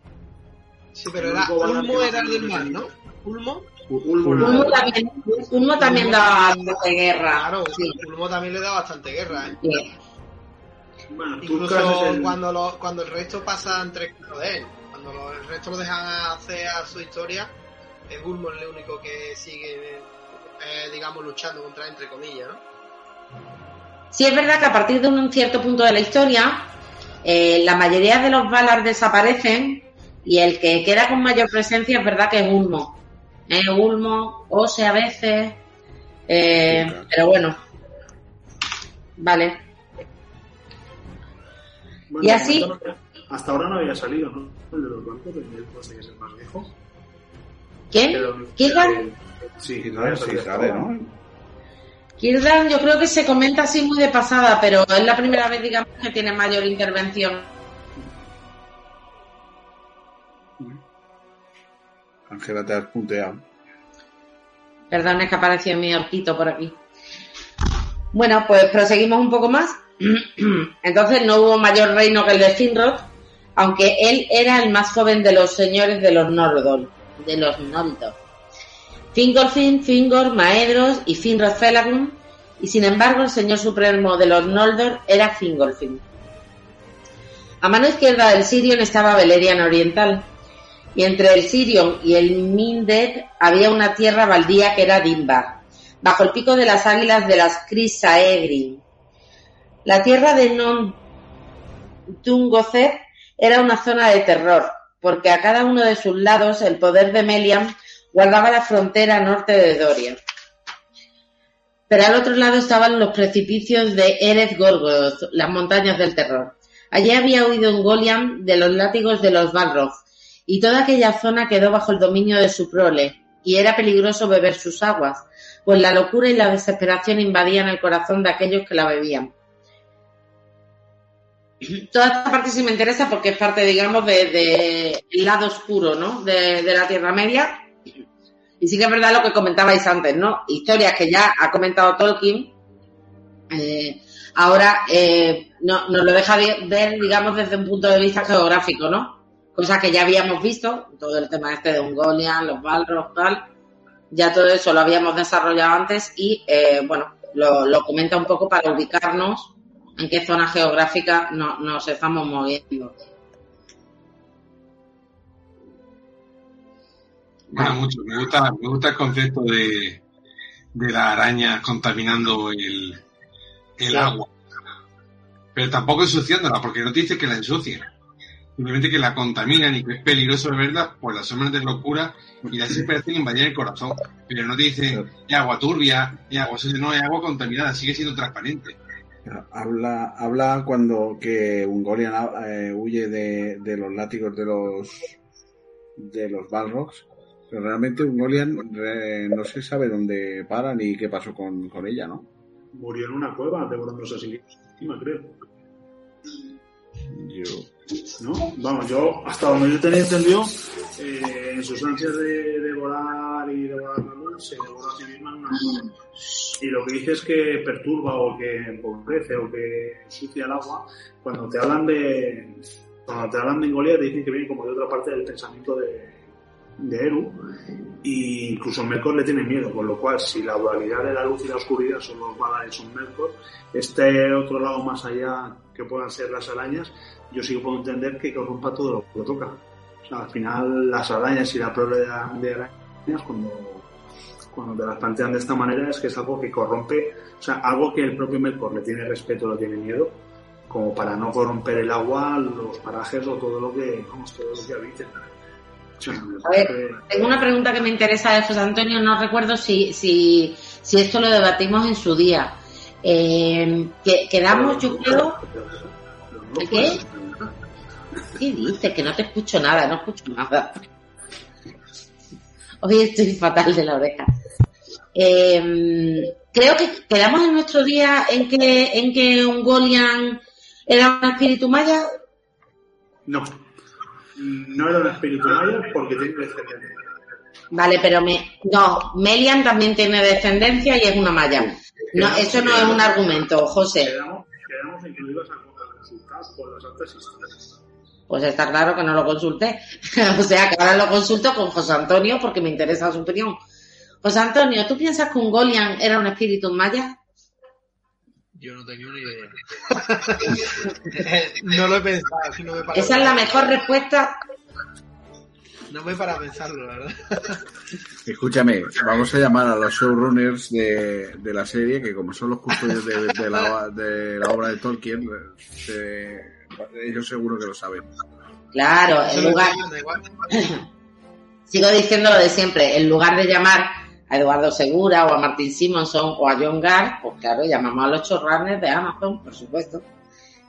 Sí, pero era... Ulmo era el del mar, ¿no? Ulmo.
Ulmo
también, Ulmo también daba bastante guerra.
Claro,
Sí.
Ulmo también le da bastante guerra, ¿eh?
Sí.
Bueno,
Incluso
el.
cuando, lo, cuando el resto pasa entre de él, cuando lo- el resto lo dejan hacer a su historia, es Ulmo el único que sigue, eh, digamos, luchando contra entre comillas, ¿no?
Sí, es verdad que a partir de un cierto punto de la historia, eh, la mayoría de los Valar desaparecen y el que queda con mayor presencia es verdad que es Ulmo. Eh, Ulmo, Ose a veces, eh, pero bueno. Vale.
Bueno,
y así-
hasta ahora- no había salido, ¿no? El de los bancos, el de que es el más viejo.
¿Quién?
Eh, Sí,
Sí,
no había
sí, sale. ¿no?
Kirdan yo creo que se comenta así muy de pasada, pero es la primera vez, digamos, que tiene mayor intervención.
Ángela te has punteado
Perdón, es que apareció mi horquito por aquí. Bueno, pues proseguimos un poco más. <clears throat> Entonces no hubo mayor reino que el de Finrod, aunque él era el más joven de los señores de los Noldor, de los Noldor. Fingolfin, Fingor, Maedros y Finrod y sin embargo el señor supremo de los Noldor era Fingolfin. A mano izquierda del Sirion estaba Beleriand Oriental, y entre el Sirion y el Minded había una tierra baldía que era Dimbar, bajo el pico de las águilas de las Crisaegrin. La tierra de Non era una zona de terror, porque a cada uno de sus lados el poder de Melian guardaba la frontera norte de Doria. Pero al otro lado estaban los precipicios de Erez las montañas del terror. Allí había huido un Goliam de los látigos de los Balrog, y toda aquella zona quedó bajo el dominio de su prole, y era peligroso beber sus aguas, pues la locura y la desesperación invadían el corazón de aquellos que la bebían. Toda esta parte sí me interesa porque es parte, digamos, del de, lado oscuro, ¿no? De, la Tierra Media. Y sí que es verdad lo que comentabais antes, ¿no? Historias que ya ha comentado Tolkien. Eh, ahora eh, no, nos lo deja ver, digamos, desde un punto de vista geográfico, ¿no? Cosa que ya habíamos visto, todo el tema este de Ungolian, los Balrogs, tal. Ya todo eso lo habíamos desarrollado antes y, eh, bueno, lo, lo comenta un poco para ubicarnos en qué zona geográfica nos estamos moviendo.
Bueno, mucho. Me gusta, me gusta el concepto de, de las arañas contaminando el, el agua. Pero tampoco ensuciándola, porque no te dice que la ensucien. Simplemente que la contaminan y que es peligroso beberla por las sombras de locura y la desesperación invadir el corazón. Pero no te dicen, es agua turbia, es agua, no, es agua contaminada, sigue siendo transparente.
Habla, habla cuando que Ungolian eh, huye de, de, los látigos de los de los Balrogs, pero realmente Ungolian eh, no se sabe dónde para ni qué pasó con, con ella, ¿no?
Murió en una cueva devorándose así encima, creo.
Yo.
¿No? Vamos, yo, hasta donde yo tenía entendido, eh, en sus ansias de, de volar y de volar la luz, se devora a sí misma en una cueva y lo que dice es que perturba o que empobrece o que ensucia el agua, cuando te hablan de cuando te hablan de Engolia te dicen que viene como de otra parte del pensamiento de, de Eru y incluso Melkor le tiene miedo, con lo cual si la dualidad de la luz y la oscuridad son los Valar son Melkor, este otro lado más allá que puedan ser las arañas, yo sí puedo entender que corrompa todo lo que toca. O sea, al final las arañas y la prole de arañas cuando cuando te las plantean de esta manera es que es algo que corrompe, o sea, algo que el propio Melkor le tiene respeto, le tiene miedo, como para no corromper el agua, los parajes o todo lo que, vamos, todo lo que habite.
A ver, tengo una pregunta que me interesa de José Antonio, no recuerdo si, si, si esto lo debatimos en su día. Eh, que, quedamos, yo creo... ¿Qué? ¿Qué dices? Que no te escucho nada, no escucho nada. Hoy estoy <laughs> fatal de la oreja. Eh, creo que quedamos en nuestro día en que, en que Ungolian era un espíritu maya.
No, no era un espíritu maya porque tiene descendencia.
Vale, pero me, no, Melian también tiene descendencia y es una maya. No, eso no es un argumento, José.
Quedamos, ibas a consultar por las altas historias.
Pues está claro que no lo consulté. <laughs> o sea, que ahora lo consulto con José Antonio porque me interesa su opinión. José Antonio, ¿tú piensas que un Golian era un espíritu maya?
Yo no tengo ni idea. <laughs> no lo he pensado. No me
Esa es la mejor respuesta.
No me para pensarlo, la verdad.
Escúchame, vamos a llamar a los showrunners de, de la serie, que como son los custodios de, de, la, de la obra de Tolkien, se, ellos seguro que lo saben.
Claro, en lugar. <coughs> Sigo diciendo lo de siempre, en lugar de llamar a Eduardo Segura o a Martin Simonson o a John Gar, pues claro, llamamos a los chorranes de Amazon, por supuesto,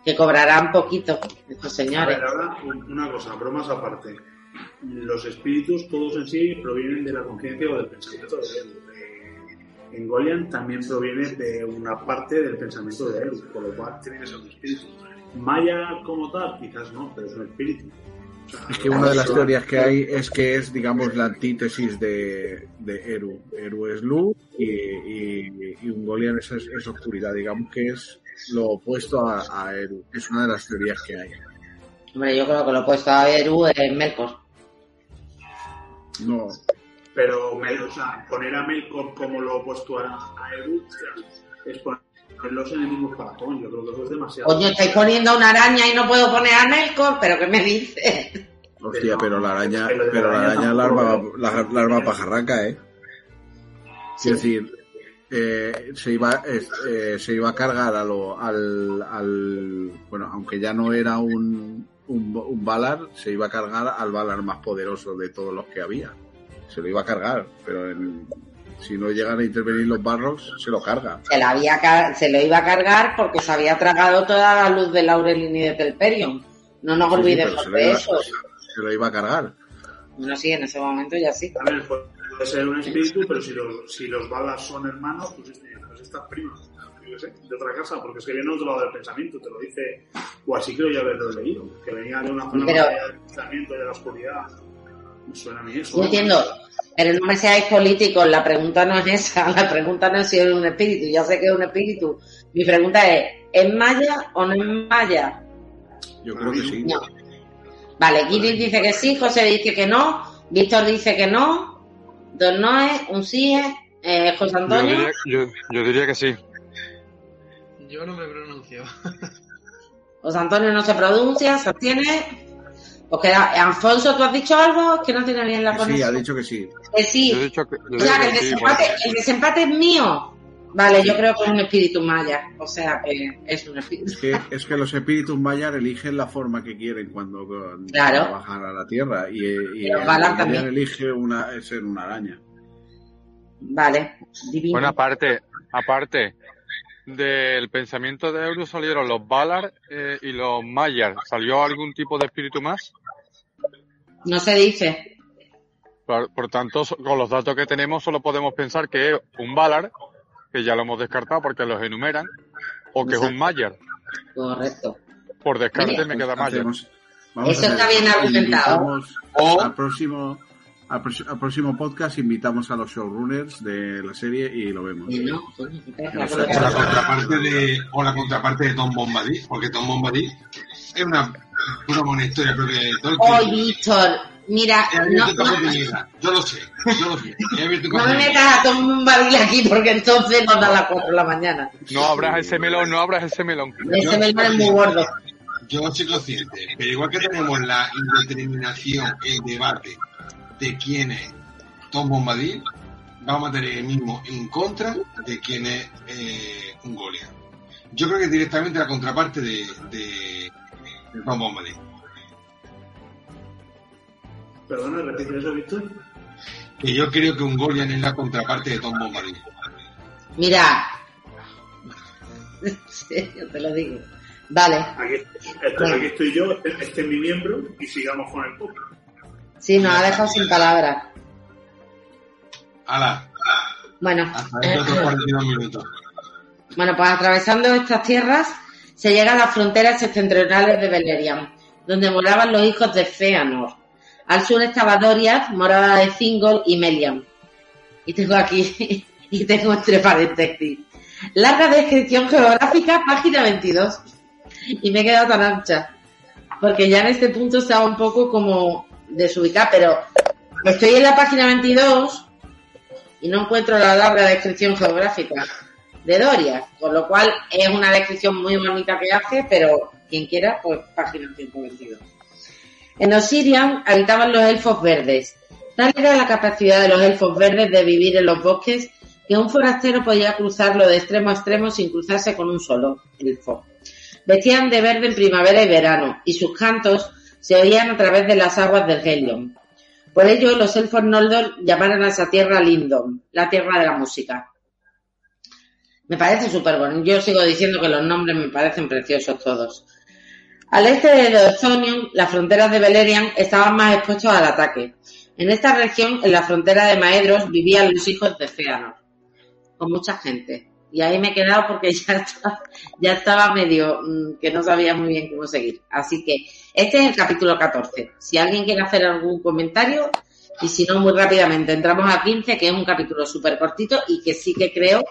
que cobrarán poquito estos señores.
ahora una cosa, bromas aparte. Los espíritus, todos en sí, provienen de la conciencia o del pensamiento de él. En Golian también proviene de una parte del pensamiento de él, por lo cual tiene que ser un espíritu. Maya como tal, quizás no, pero es un espíritu.
es que una de las teorías que hay es que es, digamos, la antítesis de, de Eru. Eru es luz y, y, y Ungolian es, es, oscuridad, digamos que es lo opuesto a, a, Eru. Es una de las teorías que hay.
Hombre, yo creo que lo opuesto a Eru es Melkor.
No.
Pero, o sea, poner a Melkor como lo opuesto a, a Eru es poner los enemigos para Yo creo que eso es demasiado.
Oye, estáis poniendo una araña y no puedo poner a Melkor, pero ¿qué me dices?
Hostia, pero la araña, pero la araña la larva pajarraca, ¿eh? Es decir, eh, se iba eh, se iba a cargar a lo, al, al bueno, aunque ya no era un, un, un Valar, se iba a cargar al Valar más poderoso de todos los que había. Se lo iba a cargar, pero en, si no llegan a intervenir los barros, se lo carga.
Se, la había, se lo iba a cargar porque se había tragado toda la luz de Laurelin y de Telperion. No nos olvidemos
sí,
de
iba,
eso.
Se lo iba a cargar.
Bueno, sí, en ese momento ya sí.
A ver, puede ser un espíritu, pero si los, si los balas son hermanos, pues, este, pues estas primas, yo sé, de otra casa, porque es que viene otro lado del pensamiento, te lo dice, o así creo yo haberlo leído, que venía de una zona
Pero-
del pensamiento de la oscuridad. Me suena a mí eso.
Yo entiendo, pero no me seáis políticos, la pregunta no es esa, <laughs> la pregunta no es si es un espíritu, ya sé que es un espíritu. Mi pregunta es, ¿es maya o no es maya?
Yo creo que sí.
No. Vale, Guiris dice que sí, José dice que no, Víctor dice que no, dos noes, un sí, eh, José
Yo
Antonio.
diría, yo, yo diría que sí.
Yo no me pronuncio.
José Antonio no se pronuncia, se abstiene. Queda, Alfonso, ¿tú has dicho algo? Que no tiene bien la
Sí, ha dicho que sí.
Que sí.
Yo he dicho que, yo
O sea,
digo
que el
sí,
desempate,
porque-
el desempate es mío. Vale, yo creo que es un espíritu maya. O sea, que es un espíritu.
Es que, es que los espíritus mayas eligen la forma que quieren cuando, cuando
Claro.
bajan a la Tierra. Y, y
también.
elige una, ser una araña.
Vale, divino.
Bueno, aparte, aparte del pensamiento de Euro salieron los Valar eh, y los Mayar. ¿Salió algún tipo de espíritu más?
No se dice.
Por, por tanto, con los datos que tenemos solo podemos pensar que es un Valar, que ya lo hemos descartado porque los enumeran, o que es un Mayar.
Correcto.
Por descarte
Mira,
me queda
vamos
Eso está bien argumentado.
O-
al próximo al, al próximo podcast invitamos a los showrunners de la serie y lo vemos.
Y no,
O la contraparte de, o la contraparte de Tom Bombadil, porque Tom Bombadil es una, una buena historia propia de Tolkien.
Oye, Víctor, mira, no, no.
Yo lo sé, yo lo sé.
No me metas a Tom Bombadil aquí porque entonces nos da las 4 de la mañana.
No abras ese melón, no abras ese melón.
Ese melón es muy gordo.
Yo soy consciente, pero igual que tenemos la indeterminación, el debate de quién es Tom Bombadil, vamos a tener el mismo en contra de quién es eh, un Goliath. Yo creo que directamente la contraparte de, de, de Tom Bombadil.
Perdona, repite eso, Víctor.
Que yo creo que un Goliath es la contraparte de Tom Bombadil.
Mira. Sí, yo te lo digo. Vale.
Aquí, esto- aquí estoy yo, este, este es mi miembro, y sigamos con el podcast.
Sí, nos ha dejado sin palabras.
Ala,
Bueno,
hasta dentro de otros 42 minutos.
bueno, pues atravesando estas tierras se llega a las fronteras septentrionales de Beleriand, donde moraban los hijos de Feanor. Al sur estaba Doriath, morada de Thingol y Melian. Y tengo aquí, <laughs> y tengo entre paréntesis. Larga descripción geográfica, página 22. Y me he quedado tan ancha. Porque ya en este punto estaba un poco como desubicada, pero estoy en la página 22 y no encuentro la larga descripción geográfica de Doria, con lo cual es una descripción muy bonita que hace, pero quien quiera, pues página 122. En Osirian habitaban los elfos verdes. Tal era la capacidad de los elfos verdes de vivir en los bosques que un forastero podía cruzarlo de extremo a extremo sin cruzarse con un solo elfo. Vestían de verde en primavera y verano, y sus cantos se oían a través de las aguas del Helion. Por ello, los elfos Noldor llamaron a esa tierra Lindon, la tierra de la música. Me parece súper bonito. Yo sigo diciendo que los nombres me parecen preciosos todos. Al este de Dorthonion, las fronteras de Beleriand estaban más expuestos al ataque. En esta región, en la frontera de Maedros, vivían los hijos de Feanor, con mucha gente. Y ahí me he quedado porque <laughs> ya estaba, ya estaba medio mm, que no sabía muy bien cómo seguir. Así que este es el capítulo 14. Si alguien quiere hacer algún comentario, y si no, muy rápidamente entramos a 15, que es un capítulo súper cortito y que sí que creo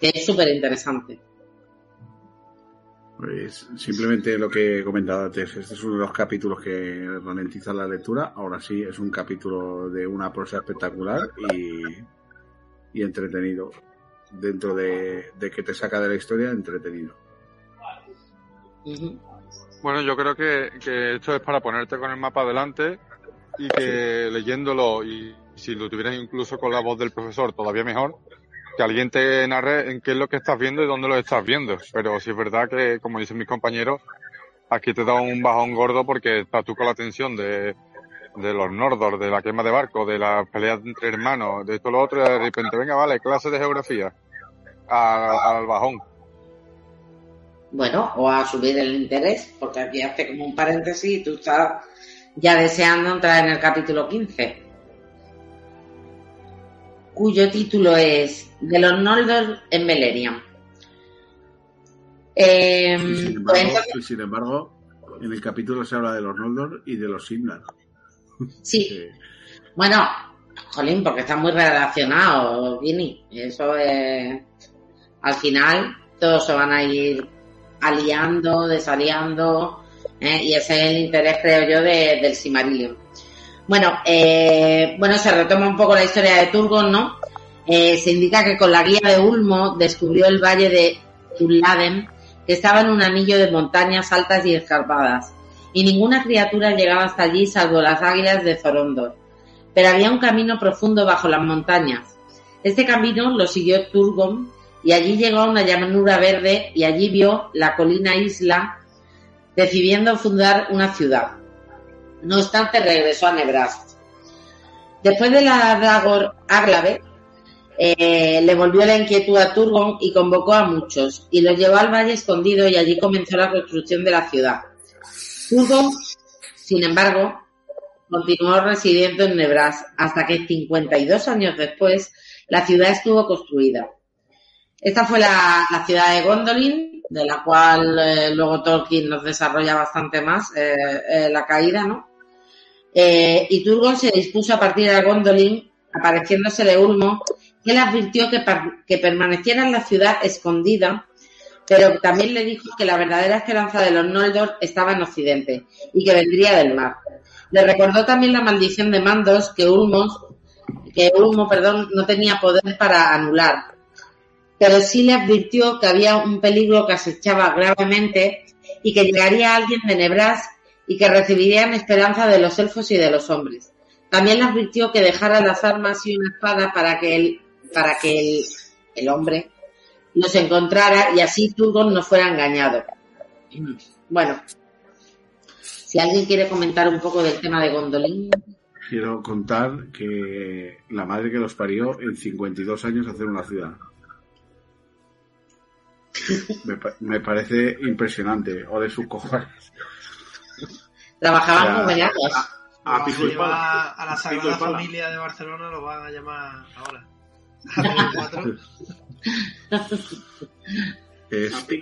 que es súper interesante.
Pues simplemente lo que he comentado antes, este es uno de los capítulos que ralentiza la lectura. Ahora sí, es un capítulo de una prosa espectacular y, y entretenido. Dentro de, de que te saca de la historia, entretenido.
Bueno, yo creo que, que esto es para ponerte con el mapa delante y que leyéndolo y si lo tuvieras incluso con la voz del profesor, todavía mejor, que alguien te narre en qué es lo que estás viendo y dónde lo estás viendo. Pero sí es verdad que, como dicen mis compañeros, aquí te da un bajón gordo porque estás tú con la tensión de, de los Nordor, de la quema de barco, de las peleas entre hermanos, de esto lo otro, y de repente, venga, vale, clase de geografía, a- al bajón.
Bueno, o a subir el interés, porque aquí hace como un paréntesis y tú estás ya deseando entrar en el capítulo 15, cuyo título es De los Noldor en Beleriand.
Eh, sin, pues embargo, sin, embargo, en el capítulo se habla de los Noldor y de los Sindar.
Sí. Bueno, jolín, porque está muy relacionado, Vini. Eso es. Al final, todos se van a ir aliando, desaliando, ¿eh? y ese es el interés, creo yo, de, del Simarillion. Bueno, eh, bueno, se retoma un poco la historia de Turgon, ¿no? Eh, se indica que con la guía de Ulmo descubrió el valle de Tulladen, que estaba en un anillo de montañas altas y escarpadas, y ninguna criatura llegaba hasta allí salvo las águilas de Zorondor. Pero había un camino profundo bajo las montañas. Este camino lo siguió Turgon y allí llegó a una llanura verde y allí vio la colina isla, decidiendo fundar una ciudad. No obstante, regresó a Nebras. Después de la Dagor Áglave, eh, le volvió la inquietud a Turgon y convocó a muchos, y los llevó al valle escondido y allí comenzó la construcción de la ciudad. Turgon, sin embargo, continuó residiendo en Nebras hasta que 52 años después la ciudad estuvo construida. Esta fue la, ciudad de Gondolin, de la cual eh, luego Tolkien nos desarrolla bastante más eh, la caída, ¿no? y Turgon se dispuso a partir de Gondolin, apareciéndose de Ulmo, él advirtió que, que permaneciera en la ciudad escondida, pero también le dijo que la verdadera esperanza de los Noldor estaba en Occidente y que vendría del mar. Le recordó también la maldición de mandos que Ulmo, que Ulmo perdón, no tenía poder para anular, pero sí le advirtió que había un peligro que acechaba gravemente y que llegaría alguien de Nebras y que recibirían esperanza de los elfos y de los hombres. También le advirtió que dejara las armas y una espada para que él para que el, hombre nos encontrara y así Turgon no fuera engañado. Bueno, si alguien quiere comentar un poco del tema de Gondolin.
Quiero contar que la madre que los parió en 52 años hacer una ciudad. me, parece impresionante. O de sus cojones.
Trabajaban como
A, a, la Sagrada Familia de Barcelona lo van a llamar ahora <laughs>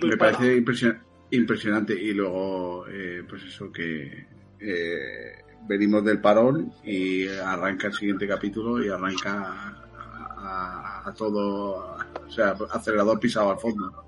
me parece impresionante. Y luego, eh, pues eso que eh, venimos del parón y arranca el siguiente capítulo y arranca a, todo, o sea, acelerador pisado al fondo.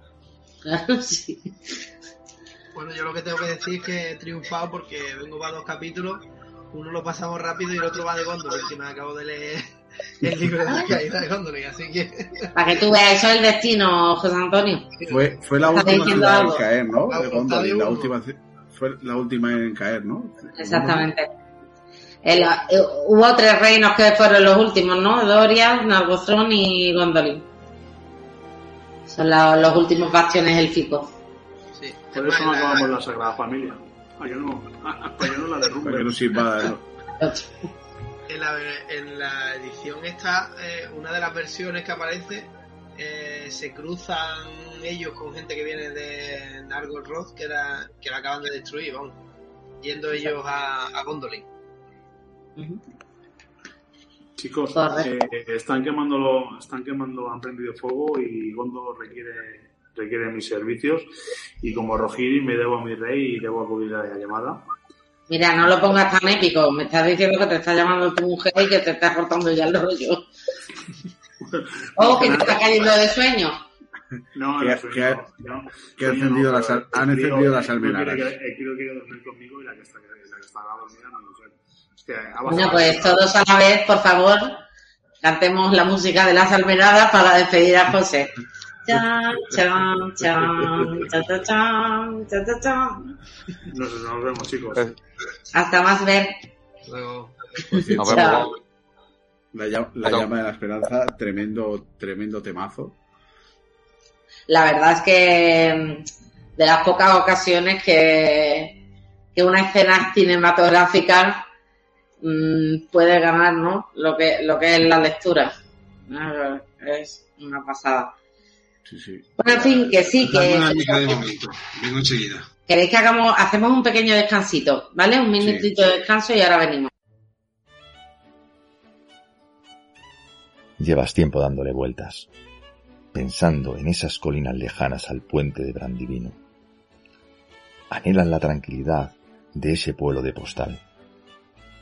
Bueno, yo lo que tengo que decir es que he triunfado porque vengo para dos capítulos, uno lo pasamos rápido y el otro va de góndola, que me acabo de leer <laughs> el libro de la caída de Gondolin, así que... <laughs>
Para que tú veas, eso es el destino, José Antonio.
Fue, fue la última ciudad en caer, ¿no? La, de la última, fue la última en caer, ¿no?
Exactamente. El, eh, hubo tres reinos que fueron los últimos, ¿no? Dorian, Nargothrond y Gondolin. Son los últimos bastiones élficos.
Sí. Por eso no acabamos la Sagrada Familia. Para que no, para no la derrumbe. Para que no sirva... <laughs>
en la, edición esta, eh, una de las versiones que aparece, eh, se cruzan ellos con gente que viene de Nargol Roth, que, era, que la acaban de destruir, vamos, yendo ellos a, a Gondolin.
Chicos, eh, están quemando están quemando, han prendido fuego y Gondor requiere requiere mis servicios y como Rojiri me debo a mi rey y debo acudir a la llamada.
Mira, no lo pongas tan épico. Me estás diciendo que te está llamando tu mujer y que te está cortando ya el rollo. <laughs> o que te está cayendo de sueño.
No, no,
que, ha, que encendido las, han encendido las almenaras.
Quiero que dormir conmigo y la que está, la que está dormida mi mujer.
bueno, pues todos a la vez, por favor, cantemos la música de las almenadas para despedir a José. Chan,
Nos, vemos, chicos.
Hasta más ver.
Luego.
Nos vemos. La, la llama de la esperanza, tremendo, tremendo temazo.
La verdad es que mm, de las pocas ocasiones que, que una escena cinematográfica mmm, puede ganar, ¿no? Lo que, lo que es la lectura. Es una pasada.
Sí, sí.
Bueno, en fin, que sí, que...
Vengo enseguida.
¿Queréis que hagamos, hacemos un pequeño descansito, ¿vale? Un minutito de descanso y ahora venimos.
Llevas tiempo dándole vueltas, pensando en esas colinas lejanas al puente de Brandivino. Anhelas la tranquilidad de ese pueblo de postal.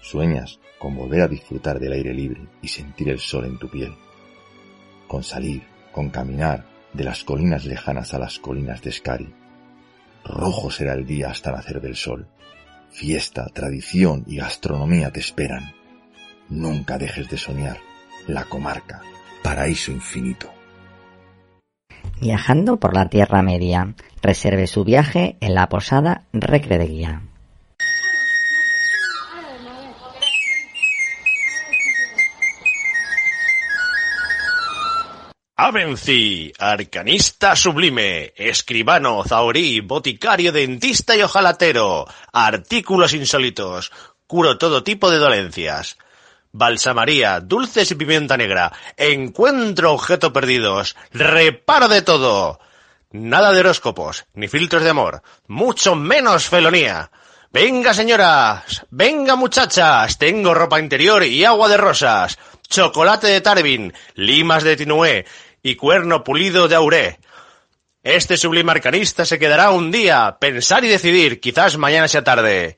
Sueñas con volver a disfrutar del aire libre y sentir el sol en tu piel. Con salir, con caminar de las colinas lejanas a las colinas de Skari. Rojo será el día hasta nacer del sol. Fiesta, tradición y gastronomía te esperan. Nunca dejes de soñar. La comarca, paraíso infinito.
Viajando por la Tierra Media, reserve su viaje en la posada Recre.
Arcanista sublime, escribano, zahorí, boticario, dentista y ojalatero, artículos insólitos, curo todo tipo de dolencias. Balsamaría, dulces y pimienta negra, encuentro objetos perdidos, reparo de todo. Nada de horóscopos, ni filtros de amor, mucho menos felonía. Venga señoras, venga muchachas, tengo ropa interior y agua de rosas, chocolate de Tarvin, limas de Tinué, y cuerno pulido de Auré. Este sublime arcanista se quedará un día, pensar y decidir, quizás mañana sea tarde.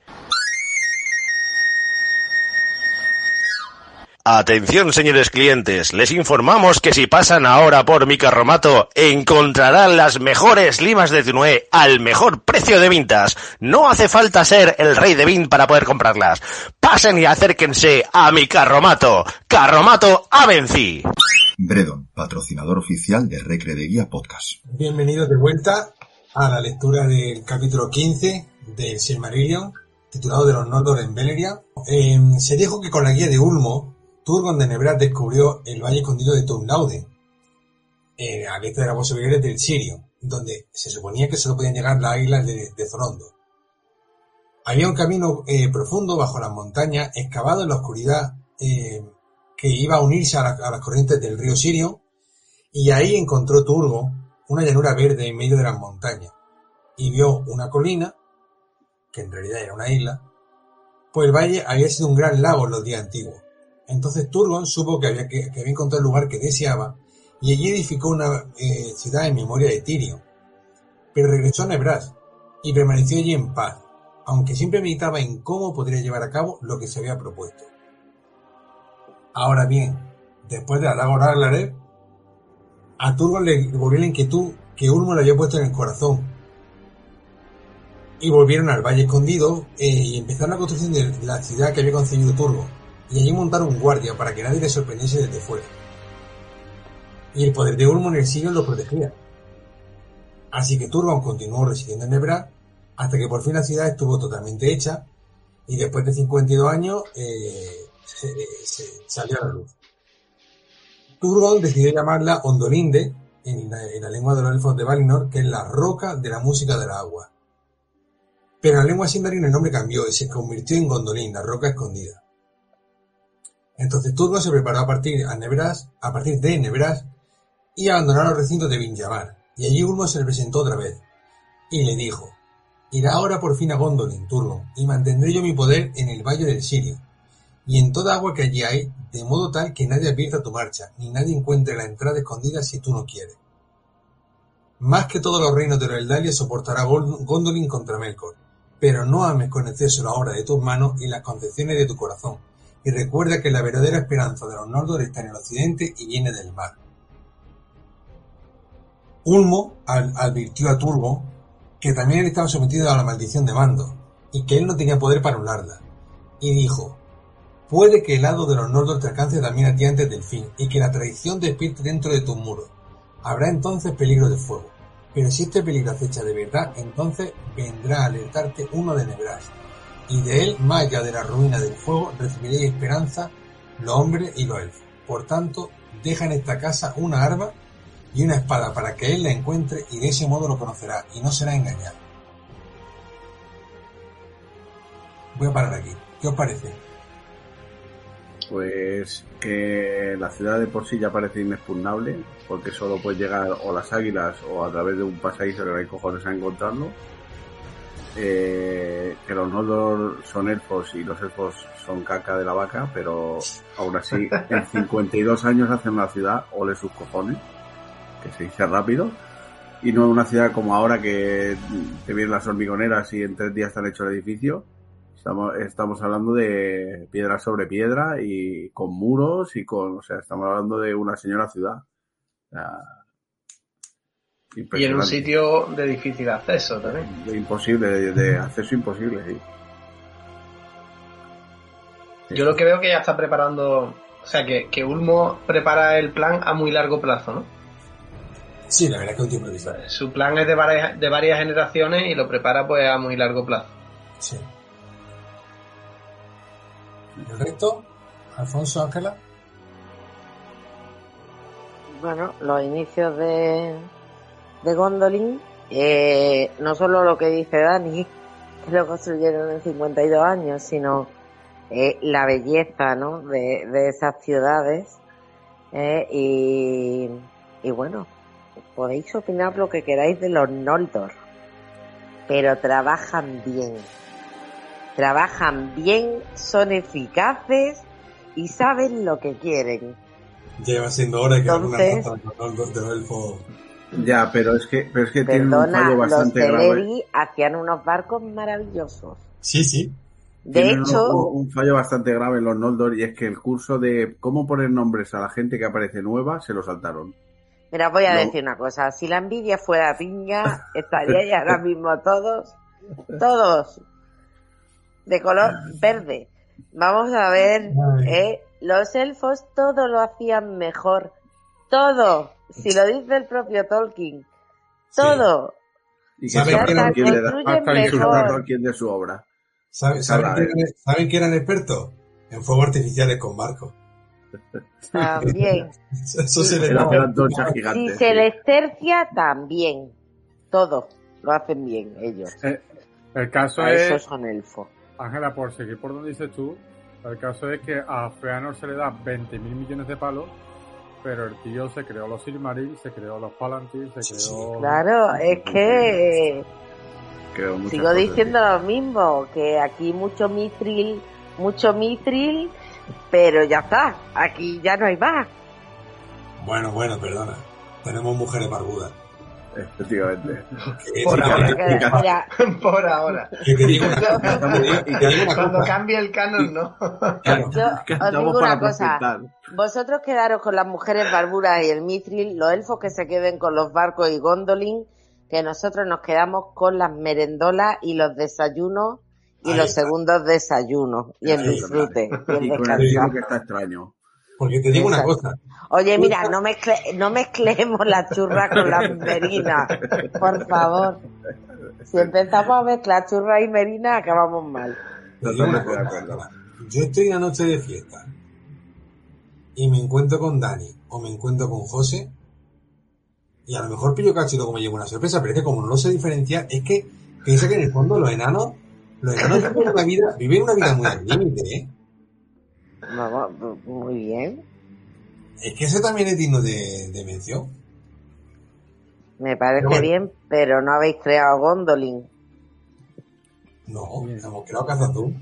Atención, señores clientes, les informamos que si pasan ahora por mi carromato encontrarán las mejores limas de Tinué al mejor precio de vintas. No hace falta ser el rey de Vin para poder comprarlas. Pasen y acérquense a mi carromato. Carromato Avenci.
Bredon, patrocinador oficial de Recre de Guía Podcast.
Bienvenidos de vuelta a la lectura del capítulo 15 del Silmarillion, titulado De los Noldor en Beleriand. Eh, se dijo que con la guía de Ulmo, Turgon de Nebrat descubrió el valle escondido de Tumnaude, eh, al este de la posibilidades del Sirio, donde se suponía que solo podían llegar las islas de, de Zorondo. Había un camino eh, profundo bajo las montañas, excavado en la oscuridad, eh, que iba a unirse a, la- a las corrientes del río Sirio, y ahí encontró Turgo una llanura verde en medio de las montañas, y vio una colina, que en realidad era una isla, pues el valle había sido un gran lago en los días antiguos. Entonces Turgon supo que había, que, había encontrado el lugar que deseaba y allí edificó una eh, ciudad en memoria de Tirio. Pero regresó a Nebras y permaneció allí en paz, aunque siempre meditaba en cómo podría llevar a cabo lo que se había propuesto. Ahora bien, después de Aragorn Ragnarer, a Turgon le volvió la inquietud que Ulmo le había puesto en el corazón. Y volvieron al Valle Escondido eh, y empezaron la construcción de la ciudad que había concebido Turgon. Y allí montaron guardia para que nadie le sorprendiese desde fuera. Y el poder de Ulmo en el siglo lo protegía. Así que Turgon continuó residiendo en Nebra hasta que por fin la ciudad estuvo totalmente hecha y después de 52 años eh, se, salió a la luz. Turgon decidió llamarla Ondolinde en la, en la lengua de los elfos de Valinor, que es la roca de la música de la agua. Pero la lengua sindarin el nombre cambió y se convirtió en Gondolin, la roca escondida. Entonces Turgon se preparó a partir, a, Nebras, a partir de Nebras y abandonó los recintos de Vinyamar. Y allí Ulmo se le presentó otra vez y le dijo: Irá ahora por fin a Gondolin, Turgon, y mantendré yo mi poder en el valle del Sirio y en toda agua que allí hay, de modo tal que nadie advierta tu marcha, ni nadie encuentre la entrada escondida si tú no quieres. Más que todos los reinos de los Eldalia soportará Gondolin contra Melkor, pero no ames con exceso la obra de tus manos y las concepciones de tu corazón, y recuerda que la verdadera esperanza de los Noldor está en el occidente y viene del mar. Ulmo advirtió a Turgon que también él estaba sometido a la maldición de Mando, y que él no tenía poder para anularla, y dijo, Puede que el hado de los Noldor te alcance también a ti antes del fin, y que la traición despierte dentro de tus muros. Habrá entonces peligro de fuego. Pero si este peligro acecha de verdad, entonces vendrá a alertarte uno de Nebras, y de él, más allá de la ruina del fuego, recibiréis esperanza los hombres y los elfos. Por tanto, deja en esta casa una arma y una espada para que él la encuentre y de ese modo lo conocerá y no será engañado. Voy a parar aquí. ¿Qué os parece?
Pues que la ciudad de por sí ya parece inexpugnable, porque solo puedes llegar o las águilas o a través de un pasadizo que no hay cojones a encontrarlo. Eh, que los Noldor son elfos y los elfos son caca de la vaca, pero aún así en <laughs> 52 años hacen una ciudad, ole sus cojones, que se dice rápido, y no una ciudad como ahora que te vienen las hormigoneras y en tres días están hecho el edificio. Estamos, estamos hablando de piedra sobre piedra y con muros y con, o sea, estamos hablando de una señora ciudad. O sea,
Y en un sitio de difícil acceso también.
De imposible, de, de acceso imposible, sí.
Yo lo que veo que ya está preparando, o sea, que, que Ulmo prepara el plan a muy largo plazo, ¿no?
Sí, la verdad es que es un.
Su plan es de varias, de varias generaciones y lo prepara pues a muy largo plazo.
Sí. ¿El resto? Alfonso, Ángela.
Bueno, los inicios de, de Gondolin, eh, no solo lo que dice Dani, que lo construyeron en 52 años, sino eh, la belleza ¿no? de, de esas ciudades. eh, y, y bueno, podéis opinar lo que queráis de los Noldor, pero trabajan bien. Trabajan bien, son eficaces y saben lo que quieren.
Lleva siendo hora que alguna
Entonces-
cosa de los- de los elfos.
Ya, pero es que, pero es que tienen un
Perdona,
fallo
los
bastante grave.
Teleri hacían unos barcos maravillosos.
Sí, sí.
De
Tienen
hecho,
un, un fallo bastante grave en los Noldor y es que el curso de cómo poner nombres a la gente que aparece nueva se lo saltaron.
mira, voy a
No.
decir una cosa. Si la envidia fuera piña, <laughs> estaríais ahora mismo todos, todos, de color verde. Vamos a ver, ¿eh? Los elfos todo lo hacían mejor. Todo. Si lo dice el propio Tolkien. Todo.
Y que
¿Saben quién era-
de su obra.
¿Saben, quién eran, ¿Saben quién eran expertos? En fuegos artificiales con barcos.
También. <laughs>
Eso se
Si les tercia, también. Todo. Lo hacen bien ellos.
Eh, el caso
A
es,
esos son elfos.
Ángela, por seguir por donde dices tú, el caso es que a Feanor se le da 20 mil millones de palos, pero el tío se creó los Silmaril, se creó los Palantir, se creó...
Claro, es que sigo
cosas,
diciendo lo mismo, que aquí mucho mitril, mucho mitril, pero ya está, aquí ya no hay más.
Bueno, bueno, perdona. Tenemos mujeres barbudas.
Efectivamente.
Por ahora. <laughs> Por ahora.
que te digo una cosa, te digo- y te digo una
Cuando
cosa.
cambie el canon, no.
Claro.
yo <laughs> os digo una cosa, vosotros quedaros con las mujeres barburas y el mitril, los elfos que se queden con los barcos y gondolin, que nosotros nos quedamos con las merendolas y los desayunos y
Ahí
los
está.
segundos desayunos y el disfrute y el
Y con el
descansar.
ritmo que está extraño.
Porque te digo una cosa.
Oye, mira, no, mezcle, no mezclemos la churra con la merina, por favor. Si empezamos a mezclar churra y merina, acabamos mal.
Te digo una cosa. Yo estoy una noche de fiesta y me encuentro con Dani o me encuentro con José y a lo mejor pillo cachito como llevo una sorpresa, pero es que como no lo sé diferenciar, es que piensa que en el fondo los enanos, los enanos <laughs> viven una vida, viven una vida muy al límite, ¿eh?
Vamos, muy bien.
Es que eso también es digno de, de mención.
Me parece
bueno.
bien, pero no habéis creado Gondolin.
No, hemos creado Cazazú.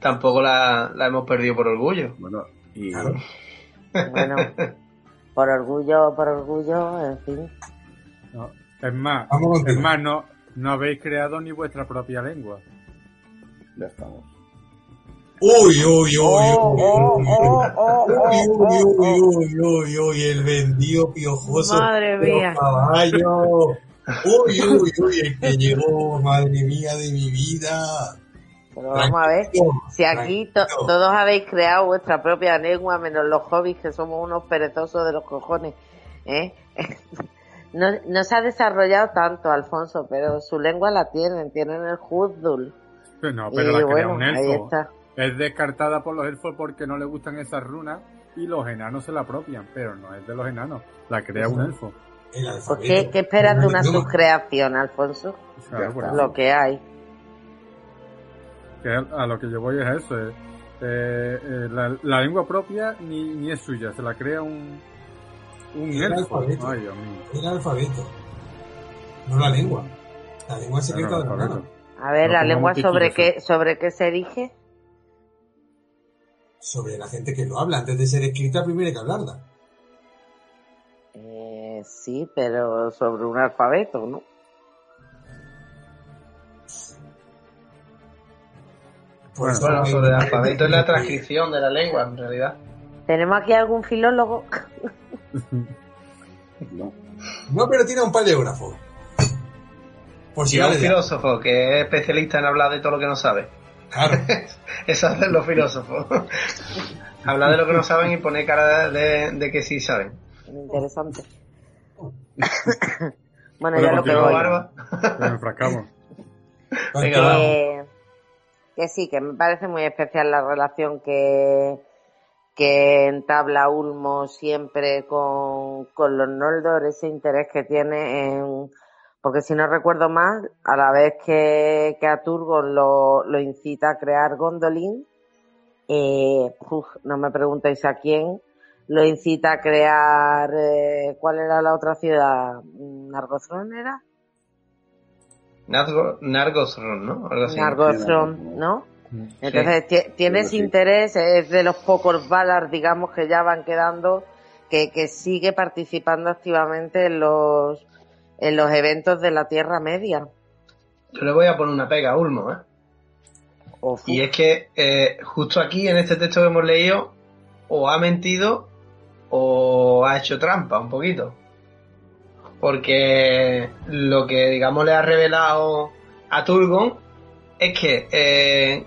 Tampoco la, la hemos perdido por orgullo.
Bueno, y
Claro.
Bueno, por orgullo, por orgullo, en fin.
No, Es más,
Vamos
es más, no, no habéis creado ni vuestra propia lengua.
ya estamos.
Uy, uy, uy,
Oh,
uy,
oh,
uy,
oh, oh,
uy,
oh,
uy,
oh,
uy,
oh.
el vendido piojoso.
Madre
de los
mía.
caballos. Uy, <laughs> uy, uy, el que llegó, madre mía de mi vida.
Pero vamos a ver. Si aquí to- todos habéis creado vuestra propia lengua, menos los hobbies, que somos unos perezosos de los cojones. ¿eh? <laughs> No, no se ha desarrollado tanto, Alfonso, pero su lengua la tienen, tienen el Huzdul.
Pero no,
Y
pero la crea
bueno,
un
ahí está.
Es descartada por los elfos porque no le gustan esas runas y los enanos se la apropian, pero no es de los enanos, la crea un elfo.
El
¿Por
alfabeto.
qué, qué esperas de una subcreación, Alfonso?
Claro.
Lo que hay.
Que a lo que yo voy es eso. es, eh, eh, la, la lengua propia ni, ni es suya, se la crea un, un
El
elfo.
alfabeto.
Ay, Dios mío.
El alfabeto. No la lengua. La lengua es secreta
Claro,
de los.
A ver,
No,
la lengua sobre qué, sobre qué se erige.
Sobre la gente que lo habla. Antes de ser escrita, primero hay que hablarla.
Eh, sí, pero sobre un alfabeto, ¿no?
Por eso
Bueno, sobre el alfabeto es la transcripción de la lengua, en realidad.
¿Tenemos aquí algún filólogo? <laughs>
No, pero tiene un geógrafos. Por si
Y un
ya.
filósofo que es especialista en hablar de todo lo que no sabe.
Claro. <laughs>
Eso hacen los filósofos. <laughs> hablar de lo que no saben y poner cara de, de que sí saben.
Interesante. <coughs> bueno,
Bueno,
ya lo voy.
Barba. <laughs>
Nos enfrascamos.
Venga, vamos.
Eh, que sí, que me parece muy especial la relación que, que entabla Ulmo siempre con, con los Noldor, ese interés que tiene en... Porque si no recuerdo mal, a la vez que, que a Turgon lo, lo incita a crear Gondolin, eh, uf, no me preguntéis a quién, lo incita a crear... eh, ¿Cuál era la otra ciudad? ¿Nargothrond era?
Nargo- Nargothrond, ¿no?
Nargothrond, ¿no? Entonces ti- tiene
Creo
ese
que sí.
interés, es de los pocos Valar, digamos, que ya van quedando, que, que sigue participando activamente en los, en los eventos de la Tierra Media.
Yo le voy a poner una pega a Ulmo, ¿eh? Y es que eh, justo aquí, en este texto que hemos leído, o ha mentido o ha hecho trampa un poquito. Porque lo que, digamos, le ha revelado a Turgon es que eh,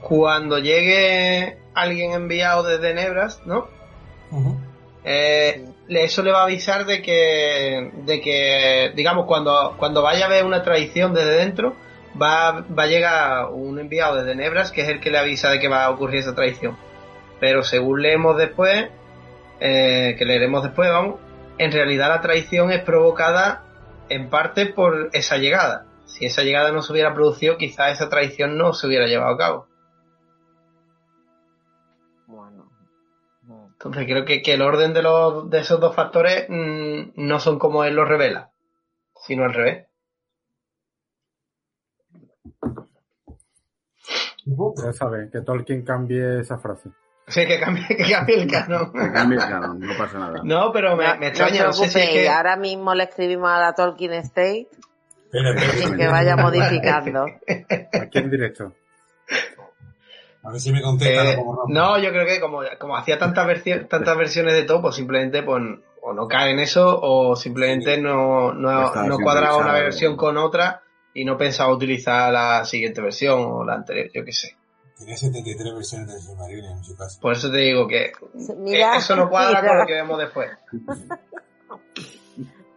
cuando llegue alguien enviado desde Nebras, ¿no? Eh, eso le va a avisar de que, de que digamos, cuando, cuando vaya a ver una traición desde dentro, va, va a llegar un enviado desde Nebras que es el que le avisa de que va a ocurrir esa traición. Pero según leemos después, eh, que leeremos después, vamos, en realidad la traición es provocada en parte por esa llegada. Si esa llegada no se hubiera producido, quizás esa traición no se hubiera llevado a cabo. Entonces creo que, que el orden de, los, de esos dos factores mm, no son como él los revela, sino al revés.
Ya sabes, que Tolkien cambie esa frase.
Sí, que cambie, que cambie el canon.
Que cambie el canon, no pasa nada.
No, pero me, me extraña,
no
no
os
sé si es
preocupéis,
que...
ahora mismo le escribimos a la Tolkien State y que vaya modificando. <laughs>
Aquí en directo.
A ver si me contestan
Eh,
como Rambo.
no, yo creo que como, como hacía tantas, versi- tantas versiones de todo, pues simplemente pues, o no cae en eso o simplemente no, no,
Estaba
no cuadraba una versión con otra y no pensaba utilizar la siguiente versión o la anterior, yo qué sé.
Tenía 73 versiones de Silmarillion en su casa.
Por eso te digo que
Mira,
eh, eso no cuadra
mira.
con lo que vemos después. <laughs>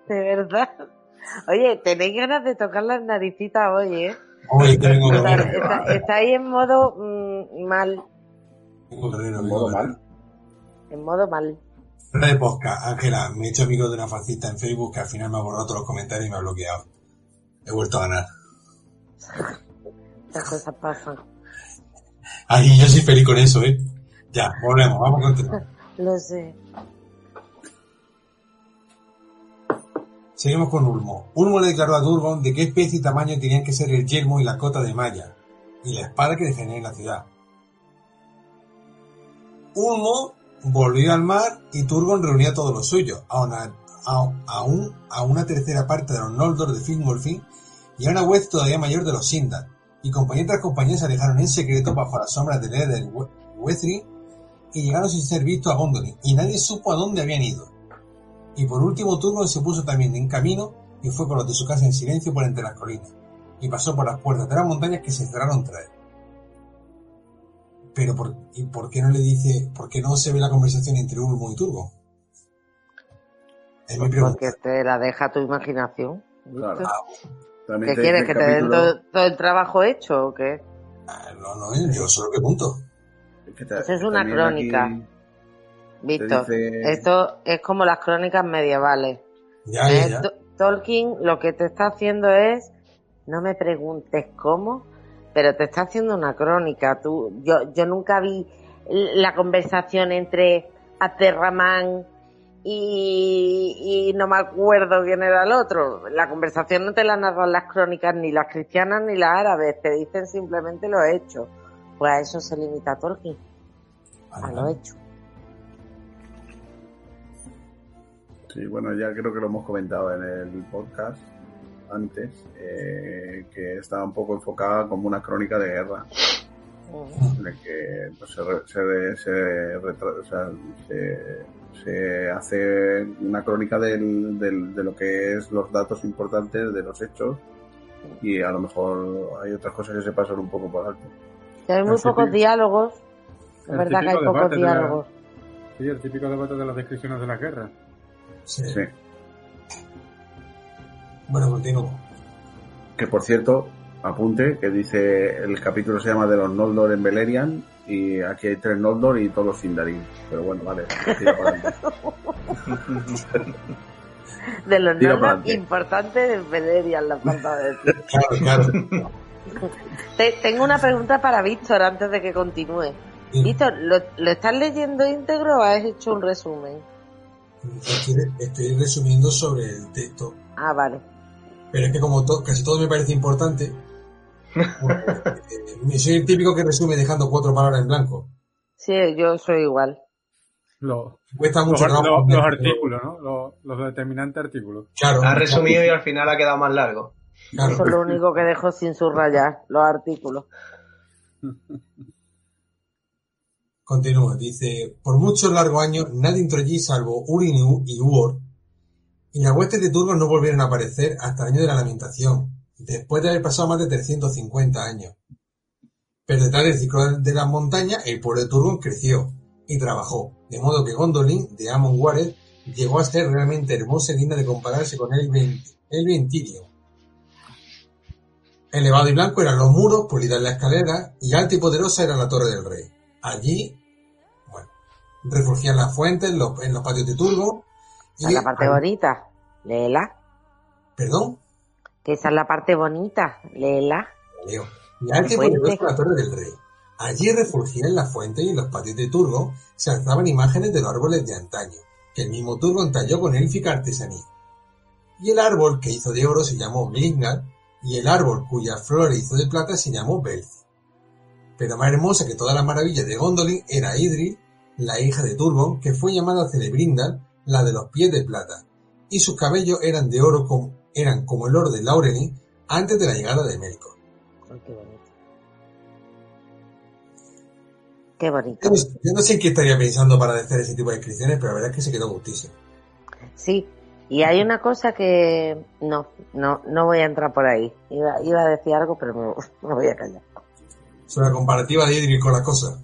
De verdad. Oye, tenéis ganas de tocar las naricitas hoy, ¿eh?
Hoy
Está- estáis en modo mm, mal.
Vengo guerrero, vengo guerrero.
En modo mal.
Fuera de podcast, Ángela, me he hecho amigo de una fascista en Facebook que al final me ha borrado todos los comentarios y me ha bloqueado. He vuelto a ganar.
Estas cosas pasan.
Ay, yo soy feliz con eso, ¿eh? Ya, volvemos, vamos a continuar. <laughs>
Lo sé.
Seguimos con Ulmo. Ulmo le declaró a Durgon de qué especie y tamaño tenían que ser el yelmo y la cota de malla, y la espada que defendía la ciudad. Ulmo volvió al mar y Turgon reunió a todos los suyos, a una, tercera parte de los Noldor de Fingolfin y a una web todavía mayor de los Sindar, y compañía tras compañía se alejaron en secreto bajo las sombras del Eder del We- Wethering y llegaron sin ser vistos a Gondolin, y nadie supo a dónde habían ido. Y por último Turgon se puso también en camino y fue con los de su casa en silencio por entre las colinas, y pasó por las puertas de las montañas que se cerraron tras él. Pero por, ¿y por qué no le dice, por qué no se ve la conversación entre Ulmo y Turgon? Es mi pregunta.
Porque te la deja tu imaginación.
Claro.
¿Qué
También te
quieres? ¿Que te den todo, todo el trabajo hecho o qué?
No, no, yo solo pregunto.
es que
Eso es una crónica.
aquí
Víctor,
dice-
esto es como las crónicas medievales.
Ya, ya, ya.
To- Tolkien lo que te está haciendo es, no me preguntes cómo, pero te está haciendo una crónica. Tú, yo, yo nunca vi la conversación entre Aterramán y, y, y no me acuerdo quién era el otro. La conversación no te la narran las crónicas ni las cristianas ni las árabes, te dicen simplemente lo hecho. Pues a eso se limita Tolkien, a lo hecho.
Sí, bueno, ya creo que lo hemos comentado en el podcast antes, eh, que estaba un poco enfocada como una crónica de guerra. En el que pues, se, re- se, se retra- o sea, se- se hace una crónica del, del- de lo que es los datos importantes de los hechos y a lo mejor hay otras cosas que se pasan un poco por alto.
Que hay muy
El
pocos
típico-
diálogos, es verdad que hay pocos
la-
diálogos.
Sí, el típico debate de las descripciones de la guerra.
Sí.
Sí.
Bueno, continúo.
Que por cierto, apunte que dice el capítulo se llama de los Noldor en Beleriand y aquí hay tres Noldor y todos Sindarin. Pero bueno, vale, tira para adelante. <laughs>
De los
Tira pa'lante.
importantes de Valerian, la falta de decir. <laughs>
Claro, claro.
Te- tengo una pregunta para Víctor antes de que continúe. Víctor, ¿lo, ¿lo estás leyendo íntegro o has hecho un resumen?
Estoy, estoy resumiendo sobre el texto.
Ah, vale.
Pero es que como to- casi todo me parece importante, pues, <laughs> eh, soy el típico que resume dejando cuatro palabras en blanco.
Sí, yo soy igual.
Los,
Cuesta mucho
los- artículos, ¿no? Los, los determinantes artículos.
Claro.
Ha resumido y al final ha quedado más largo.
Claro.
Eso es lo único que dejo sin subrayar, los artículos. <laughs>
Continúa, dice, por muchos largos años nadie entró allí salvo Urin y Uor, y las huestes de Turgos no volvieron a aparecer hasta el año de la lamentación, después de haber pasado más de 350 años. Pero detrás del ciclo de las montañas, el pueblo de Turgon creció y trabajó, de modo que Gondolin, de Amon Wareth, llegó a ser realmente hermosa y digna de compararse con el, Ventirio. Elevado y blanco eran los muros, pulidas las escaleras, y alta y poderosa era la torre del rey. Allí, refugían las fuentes en los, en los patios de Turgo.
Esa es la parte bonita. Léela.
¿Perdón?
Que esa es la parte bonita. Léela.
Leo. Y
Fuente.
poderosa la torre del rey. Allí refugían en las fuentes y en los patios de Turgo se alzaban imágenes de los árboles de antaño, que el mismo Turgo entalló con élfica artesanía. Y el árbol que hizo de oro se llamó Glingad, y el árbol cuya flor hizo de plata se llamó Belz. Pero más hermosa que todas las maravillas de Gondolin era Idril, la hija de Turgon, que fue llamada Celebrindal, la de los pies de plata, y sus cabellos eran de oro como, eran como el oro de Laureni antes de la llegada de Melkor.
Qué bonito. Qué bonito.
Yo no, yo no sé qué estaría pensando para hacer ese tipo de descripciones, pero la verdad es que se quedó gustísimo.
Sí. Y hay una cosa que no, no, no voy a entrar por ahí. Iba, iba a decir algo, pero me, <laughs> me voy a callar.
Sobre la comparativa de Idril con las cosas.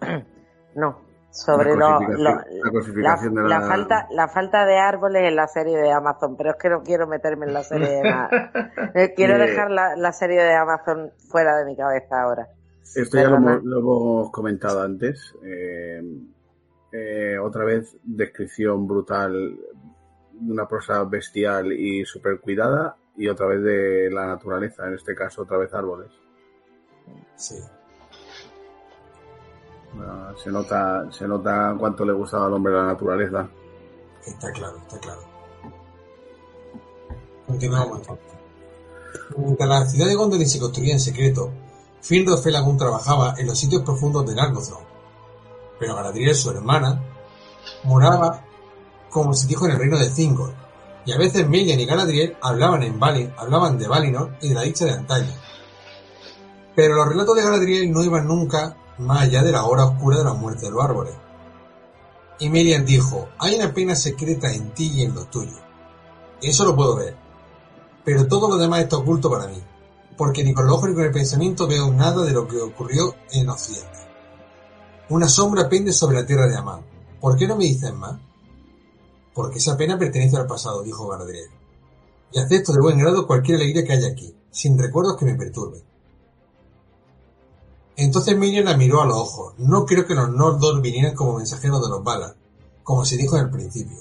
<clears throat>
No, sobre
La
lo,
cosificación-
lo-
la
la,
cosificación de
la
la-
falta la falta de árboles en la serie de Amazon, pero es que no quiero meterme en la serie de <laughs> Eh, Quiero
Eh,
dejar la, la serie de Amazon fuera de mi cabeza ahora.
Esto ya lo lo hemos comentado antes. Eh, eh, otra vez, descripción brutal una prosa bestial y súper cuidada. Y otra vez de la naturaleza, en este caso, otra vez árboles.
Sí.
Se nota, se nota cuánto le gustaba al hombre la naturaleza.
Está claro, está claro. Continuamos entonces. Mientras la ciudad de Gondolin se construía en secreto, Finrod Felagund trabajaba en los sitios profundos de Nargothrond. Pero Galadriel, su hermana, moraba, como se dijo, en el reino de Thingol. Y a veces Melian y Galadriel hablaban en Valin, hablaban de Valinor y de la dicha de antaño. Pero los relatos de Galadriel no iban nunca más allá de la hora oscura de la muerte de los árboles. Y Melian dijo, hay una pena secreta en ti y en los tuyos. Eso lo puedo ver. Pero todo lo demás está oculto para mí, porque ni con los ojos ni con el pensamiento veo nada de lo que ocurrió en Occidente. Una sombra pende sobre la tierra de Amán. ¿Por qué no me dicen más? Porque esa pena pertenece al pasado, dijo Galadriel. Y acepto de buen grado cualquier alegría que haya aquí, sin recuerdos que me perturben. Entonces Miriam la miró a los ojos. No creo que los Noldor vinieran como mensajeros de los Valar, como se dijo en el principio.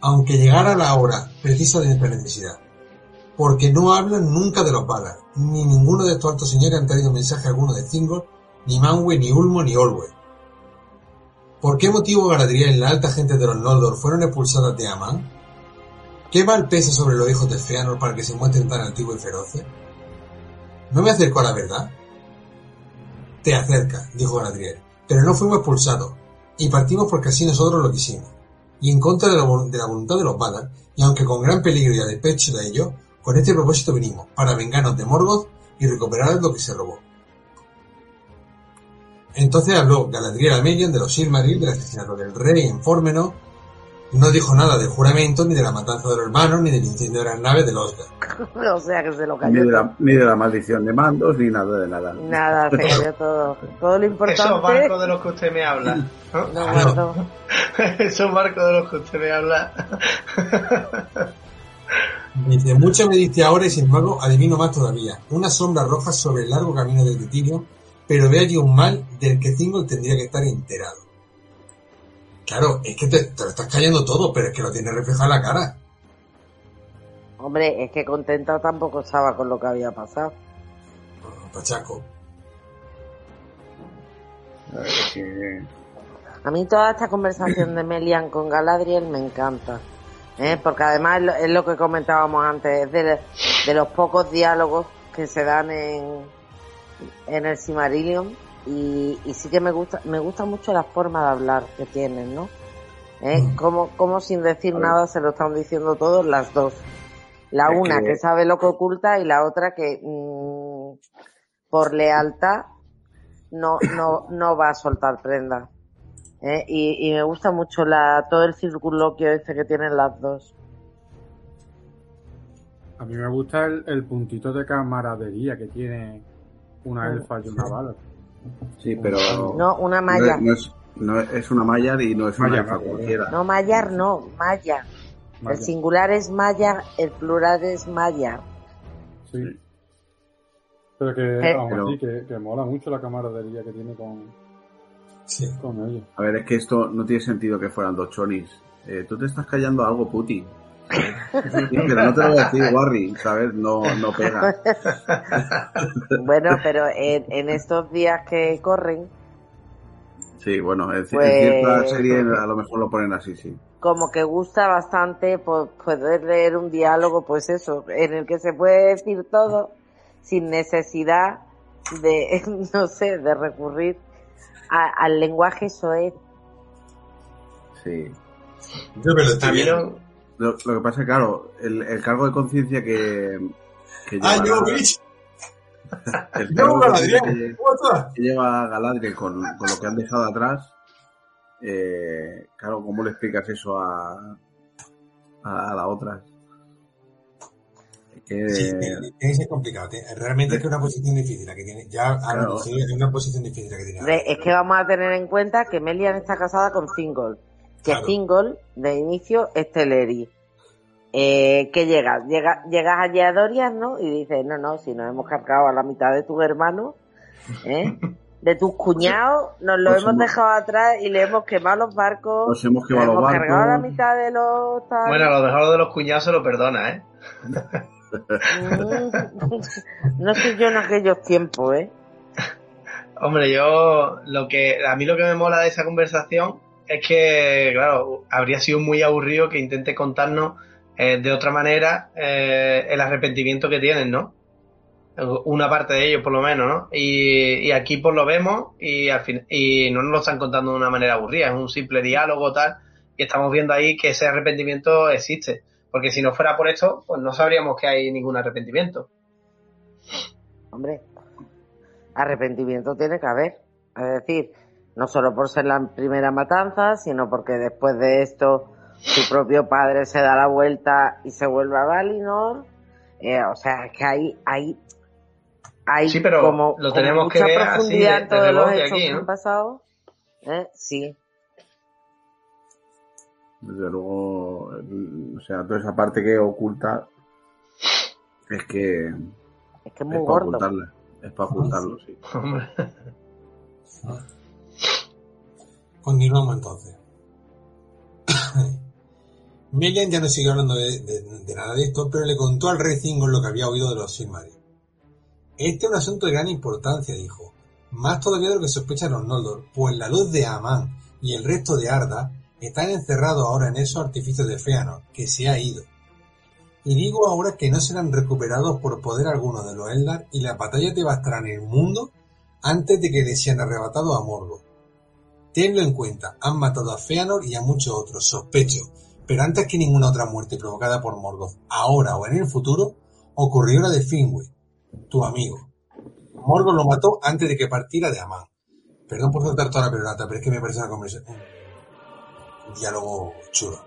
Aunque llegara la hora precisa de nuestra necesidad. Porque no hablan nunca de los Valar, ni ninguno de estos altos señores han traído mensaje alguno de Thingol, ni Manwë, ni Ulmo, ni Olwe. ¿Por qué motivo Galadriel y la alta gente de los Noldor fueron expulsadas de Aman? ¿Qué mal pesa sobre los hijos de Feanor para que se muestren tan antiguos y feroces? ¿No me acerco a la verdad? Te acerca, dijo Galadriel, pero no fuimos expulsados, y partimos porque así nosotros lo quisimos, y en contra de la, de la voluntad de los Valar, y aunque con gran peligro y a despecho de ellos, con este propósito venimos, para vengarnos de Morgoth y recuperar lo que se robó. Entonces habló Galadriel a Melian de los Silmaril, del asesinato del rey en Fórmeno, no dijo nada del juramento, ni de la matanza de los hermanos, ni del incendio de las naves de los <laughs>
o sea que se lo
Ni
cayó.
de, la, ni de la maldición de mandos, ni nada de nada.
Nada, se cayó <laughs> todo. Todo lo importante.
Esos barcos de los que usted me habla. ¿no?
No, guardo. <laughs>
Esos barcos de los que usted me habla.
Dice, mucho me diste ahora y sin embargo adivino más todavía. Una sombra roja sobre el largo camino del Titinio, pero ve allí un mal del que Thingol tendría que estar enterado. Claro, es que te, te lo estás cayendo todo, pero es que lo tiene reflejado en la cara.
Hombre, es que contenta tampoco estaba con lo que había pasado.
Pachaco.
A mí toda esta conversación de Melian con Galadriel me encanta. ¿eh? Porque además es lo, es lo que comentábamos antes, es de, de los pocos diálogos que se dan en, en el Silmarillion y, y sí que me gusta me gusta mucho la forma de hablar que tienen, ¿no? ¿Eh? Como, como sin decir nada se lo están diciendo todos las dos. La
Es
una
que-
que sabe lo que oculta y la otra que mm, por lealtad no, no, no va a soltar prenda. ¿eh? Y, y me gusta mucho la, todo el circunloquio ese que tienen las dos.
A mí me gusta el, el puntito de camaradería que tiene una
Mm.
elfa y una bala.
Sí, pero.
No, una malla.
No, es, no es- es una malla y no es una
Malla, malla.
cualquiera.
No, Mayar no, Maya.
Maya.
El singular es Maya, el plural es Maya.
Sí. Pero que,
Eh.
aún
Pero-
así, que, que mola mucho la camaradería que tiene con, con ella.
A ver, es que esto no tiene sentido que fueran dos chonis. Eh, tú te estás callando algo, puti. Sí, pero no te lo voy a decir, Warry, ¿sabes? No, no pega. <laughs>
Bueno, pero en, en estos días que corren,
Sí, bueno, en,
Pues-
cierta serie a lo mejor lo ponen así, sí.
como que gusta bastante po- poder leer un diálogo, pues eso, en el que se puede decir todo sin necesidad de, <laughs> no sé, de recurrir a- al lenguaje soez.
Sí.
Yo me lo estoy viendo.
Lo, lo que pasa es que, claro, el, el cargo de conciencia que, que
Ah,
lleva-
yo, bitch. <laughs>
el
Yo,
cargo de conciencia
Galadriel.
que, que lleva Galadriel con, con lo que han dejado atrás, eh, claro, ¿cómo le explicas eso a, a, a la otra? Es que,
Sí, tiene tiene que ser complicado. Realmente es que es una posición difícil la que tiene. Ya
Claro.
es una posición difícil la que tiene.
Es que vamos a tener en cuenta que Melian está casada con Thingol. Que
Claro.
Thingol, de inicio, es Teleri. Eh, ¿Qué llegas? Llega, llegas allí a Dorian, ¿no? Y dices, no, no, si nos hemos cargado a la mitad de tus hermanos, ¿eh? <laughs> de tus cuñados, nos lo
Nos
hemos
hemos-
dejado atrás y le hemos quemado los barcos.
Nos hemos quemado los
hemos cargado a la
barcos.
mitad de los... tal.
Bueno, a lo mejor lo de los cuñados se lo perdona, ¿eh?
Mm, <laughs> no sé yo en aquellos tiempos, ¿eh? <laughs>
Hombre, yo lo que a mí lo que me mola de esa conversación es que, claro, habría sido muy aburrido que intente contarnos eh, de otra manera eh, el arrepentimiento que tienen, ¿no? Una parte de ellos, por lo menos, ¿no? Y, aquí pues lo vemos y al fin, y no nos lo están contando de una manera aburrida, es un simple diálogo tal y estamos viendo ahí que ese arrepentimiento existe, porque si no fuera por esto, pues no sabríamos que hay ningún arrepentimiento.
Hombre, arrepentimiento tiene que haber. Es decir, no solo por ser la primera matanza, sino porque después de esto su propio padre se da la vuelta y se vuelve a Valinor. Eh, o sea, es que hay, hay, hay
Sí, pero
como,
lo
como
tenemos que
mucha
ver así,
profundidad
de-
en todos
de
los hechos
aquí,
que han pasado. ¿Eh? Sí.
Desde luego, mm, o sea, toda esa parte que oculta es que
Es que es
es
muy
para
gordo.
ocultarla. Es para ocultarlo, <laughs> sí.
Continuamos entonces. <coughs> Melian ya no siguió hablando de, de- nada de esto, pero le contó al rey Thingol lo que había oído de los Silmaril. Este es un asunto de gran importancia, dijo. Más todavía de lo que sospechan los Noldor, pues la luz de Amán y el resto de Arda están encerrados ahora en esos artificios de Feanor, que se ha ido. Y digo ahora que no serán recuperados por poder alguno de los Eldar y las batallas devastarán el mundo antes de que les sean arrebatados a Morgoth. Tenlo en cuenta, han matado a Feanor y a muchos otros, sospecho, pero antes que ninguna otra muerte provocada por Morgoth, ahora o en el futuro, ocurrió la de Finwë, tu amigo. Morgoth lo mató antes de que partiera de Amán. Perdón por soltar toda la pelota, pero es que me parece una conversación, un diálogo chulo.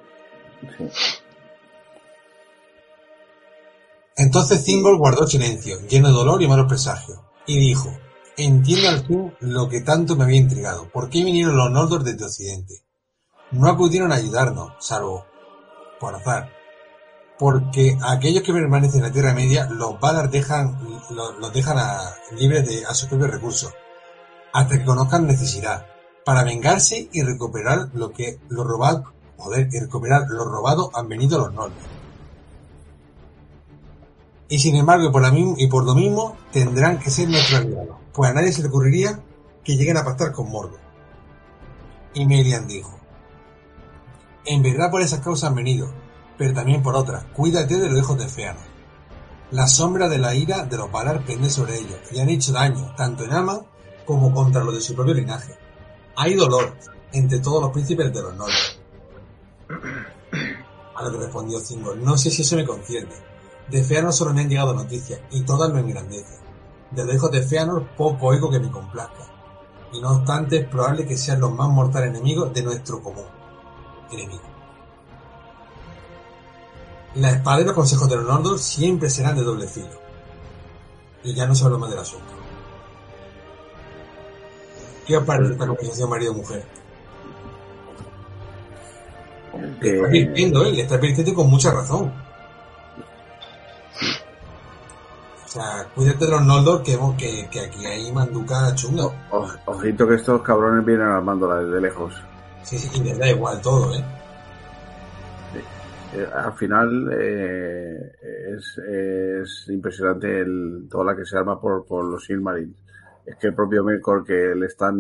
Entonces Thingol guardó silencio, lleno de dolor y malos presagios, y dijo, entiendo al fin lo que tanto me había intrigado. ¿Por qué vinieron los Noldor desde Occidente? No acudieron a ayudarnos, salvo por azar. Porque aquellos que permanecen en la Tierra Media, los Valar dejan, los, los dejan libres de, a sus propios recursos, hasta que conozcan necesidad, para vengarse y recuperar lo que lo robado, joder, y recuperar lo robado han venido los Noldor. Y sin embargo, por, la y por lo mismo, tendrán que ser nuestros aliados, pues a nadie se le ocurriría que lleguen a pactar con Morgoth. Y Melian dijo, en verdad por esas causas han venido, pero también por otras, cuídate de los hijos de Feanor. La sombra de la ira de los Valar pende sobre ellos, y han hecho daño, tanto en Ama como contra los de su propio linaje. Hay dolor entre todos los príncipes de los Noldor. <clears throat> A lo que respondió Thingol, no sé si eso me concierne. De Feanor solo me han llegado noticias, y todas me engrandecen. De los hijos de Feanor poco oigo que me complazca. Y no obstante es probable que sean los más mortales enemigos de nuestro común enemigo. La espada y los consejos de los Noldor siempre serán de doble filo. Y ya no se habla más del asunto. ¿Qué os parece esta conversación marido-mujer? Le está advirtiendo, ¿eh? Le está advirtiendo con mucha razón. O sea, cuídate de los Noldor que, que, que aquí hay manduca chunga.
O- ojito que estos cabrones vienen armándola desde lejos.
Sí, sí, y les da igual todo, ¿eh?
Eh, al final eh, es, es impresionante el, toda la que se arma por, por los Silmarils. Es que el propio Melkor que le están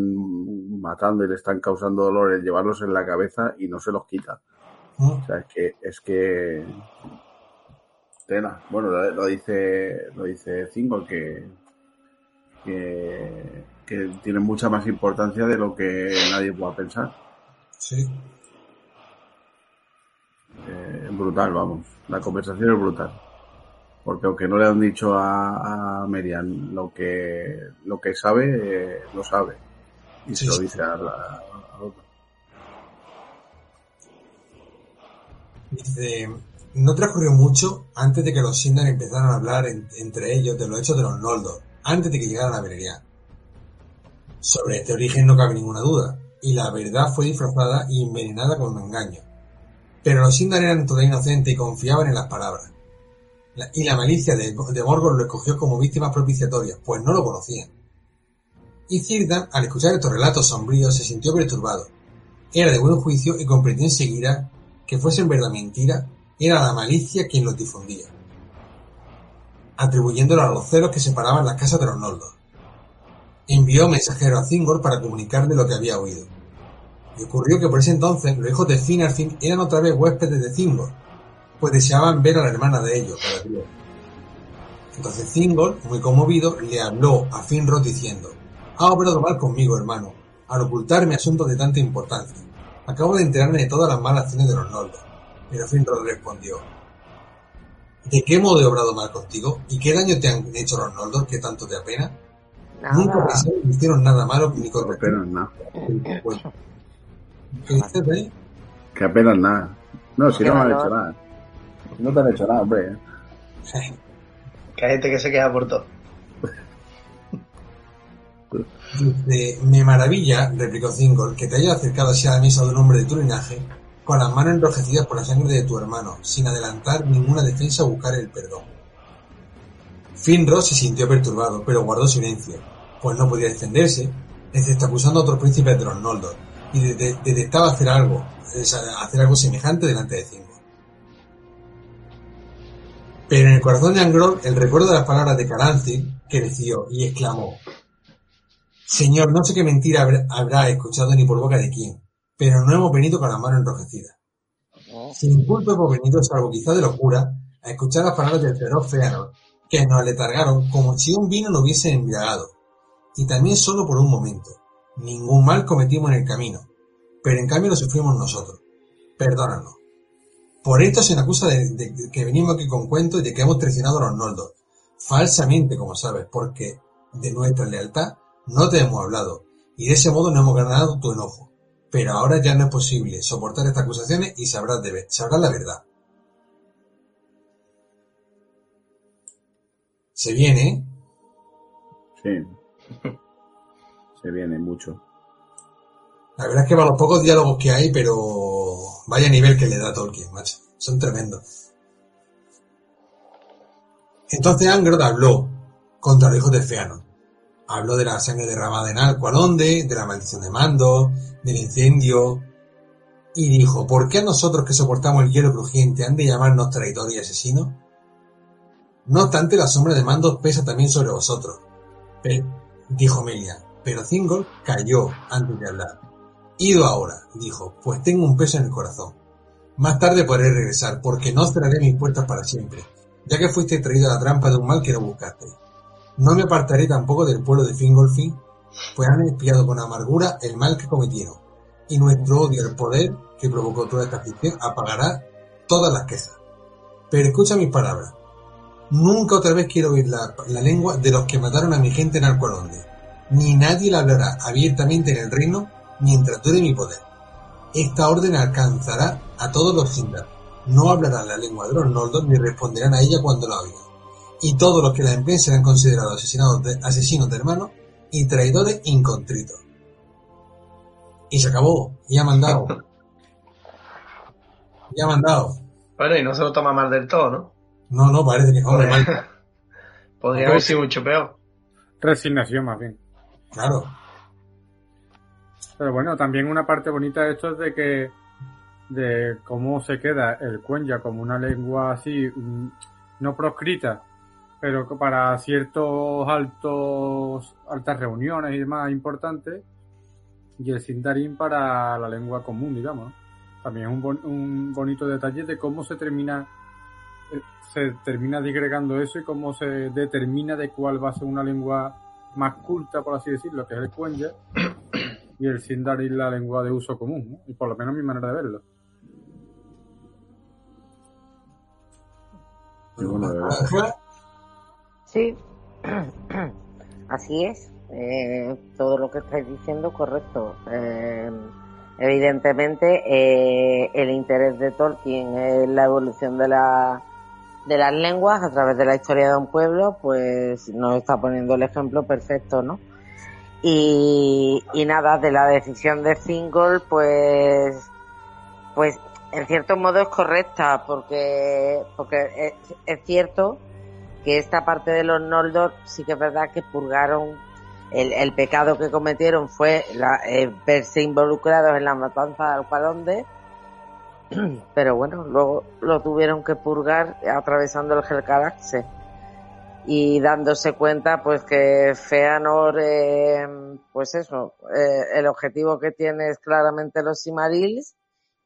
matando y le están causando dolor el llevarlos en la cabeza y no se los quita. O sea, es que, es que tela. Bueno, lo, dice, lo dice Thingol que, que, que tiene mucha más importancia de lo que nadie pueda pensar.
Sí.
Eh, brutal, vamos. La conversación es brutal. Porque aunque no le han dicho a, a Merian lo que lo que sabe, eh, lo sabe. Y se lo
sí.
dice a la, a otra.
Dice, no transcurrió mucho antes de que los Sindar empezaran a hablar en- entre ellos de los hechos de los Noldor, antes de que llegaran a Beleriand. Sobre este origen no cabe ninguna duda, y la verdad fue disfrazada y envenenada con un engaño. Pero los Sindar eran todavía inocentes y confiaban en las palabras. La- y la malicia de, Morgoth lo escogió como víctimas propiciatorias, pues no lo conocían. Y Círdan, al escuchar estos relatos sombríos, se sintió perturbado. Era de buen juicio y comprendió enseguida que fuesen verdad mentira, era la malicia quien los difundía, atribuyéndolo a los celos que separaban las casas de los Noldor. Envió mensajero a Thingol para comunicarle lo que había oído. Y ocurrió que por ese entonces los hijos de Finarfin eran otra vez huéspedes de Thingol, pues deseaban ver a la hermana de ellos, Galadriel. Entonces Thingol, muy conmovido, le habló a Finrod diciendo, ha obrado mal conmigo, hermano, al ocultarme asuntos de tanta importancia. Acabo de enterarme de todas las malas acciones de los Noldor. Pero Finrod respondió, ¿de qué modo he obrado mal contigo? ¿Y qué daño te han hecho los Noldor que tanto te apena? Nunca pensé que me hicieron nada malo ni con
Apenas nada.
¿Qué dices, Rey?
Que apenas nada. No, si no me han hecho nada. Si no te han hecho nada, hombre. <laughs>
Que hay gente que se queda por todo.
Dice, me maravilla, replicó Thingol, que te hayas acercado así a la mesa de un hombre de tu linaje, con las manos enrojecidas por la sangre de tu hermano, sin adelantar ninguna defensa o buscar el perdón. Finrod se sintió perturbado, pero guardó silencio, pues no podía defenderse, excepto acusando a otros príncipes de los Noldor, y de- de- detestaba hacer algo, hacer algo semejante delante de Thingol. Pero en el corazón de Angrod el recuerdo de las palabras de Caranthir creció y exclamó Señor, no sé qué mentira habrá escuchado ni por boca de quién, pero no hemos venido con la mano enrojecida. Sin culpa hemos venido, salvo quizá de locura, a escuchar las palabras del feroz Feanor, que nos aletargaron como si un vino nos hubiese embriagado, y también solo por un momento. Ningún mal cometimos en el camino, pero en cambio lo sufrimos nosotros. Perdónanos. Por esto se nos acusa de, de que venimos aquí con cuentos y de que hemos traicionado a los Noldor. Falsamente, como sabes, porque de nuestra lealtad no te hemos hablado, y de ese modo no hemos ganado tu enojo. Pero ahora ya no es posible soportar estas acusaciones y sabrás, de, sabrás la verdad. Se viene. ¿eh?
Sí. <laughs> Se viene mucho.
La verdad es que para los pocos diálogos que hay, pero vaya nivel que le da Tolkien, macho. Son tremendos. Entonces Angrod habló contra los hijos de Feanor. Habló de la sangre derramada en Alcualonde, de la maldición de Mando, del incendio, y dijo, ¿por qué a nosotros que soportamos el hielo crujiente han de llamarnos traidores y asesinos? No obstante, la sombra de Mando pesa también sobre vosotros. Pero, dijo Melia, pero Thingol cayó antes de hablar. Ido ahora, dijo, pues tengo un peso en el corazón. Más tarde podré regresar, porque no cerraré mis puertas para siempre, ya que fuiste traído a la trampa de un mal que no buscaste. No me apartaré tampoco del pueblo de Fingolfin, pues han espiado con amargura el mal que cometieron, y nuestro odio al poder que provocó toda esta aflicción apagará todas las quejas. Pero escucha mis palabras. Nunca otra vez quiero oír la, lengua de los que mataron a mi gente en Alcualonde, ni nadie la hablará abiertamente en el reino mientras dure mi poder. Esta orden alcanzará a todos los Sindar. No hablarán la lengua de los Noldor ni responderán a ella cuando la oigan. Y todos los que la empleen serán considerados asesinados de, asesinos de hermanos y traidores incontritos. Y se acabó. Y ha mandado. <laughs> y ha mandado.
Bueno, y no se lo toma mal del todo, ¿no?
No, no, parece que hombre, mal. <laughs>
Podría haber sido mucho peor.
Resignación, más bien.
Claro.
Pero bueno, también una parte bonita de esto es de que de cómo se queda el cuenya como una lengua así, mm, no proscrita, pero para ciertos altos altas reuniones y demás importantes, y el sindarin para la lengua común, digamos. ¿no? También es un, bon- un bonito detalle de cómo se termina eh, se termina disgregando eso y cómo se determina de cuál va a ser una lengua más culta, por así decirlo, que es el cuenya, <coughs> y el sindarin la lengua de uso común, ¿no? y por lo menos mi manera de verlo.
Bueno.
Sí, <clears throat> así es. Eh, todo lo que estáis diciendo correcto. Eh, evidentemente, eh, el interés de Tolkien es la evolución de, la, de las lenguas a través de la historia de un pueblo, pues nos está poniendo el ejemplo perfecto, ¿no? Y, y nada, de la decisión de Thingol, pues, pues en cierto modo es correcta, porque, porque es cierto que esta parte de los Noldor sí que es verdad que purgaron el, el pecado que cometieron fue la, eh, verse involucrados en la matanza de Alqualonde <clears throat> pero bueno luego lo tuvieron que purgar atravesando el Helcaraxe y dándose cuenta pues que Feanor eh, pues eso eh, el objetivo que tiene es claramente los Simarils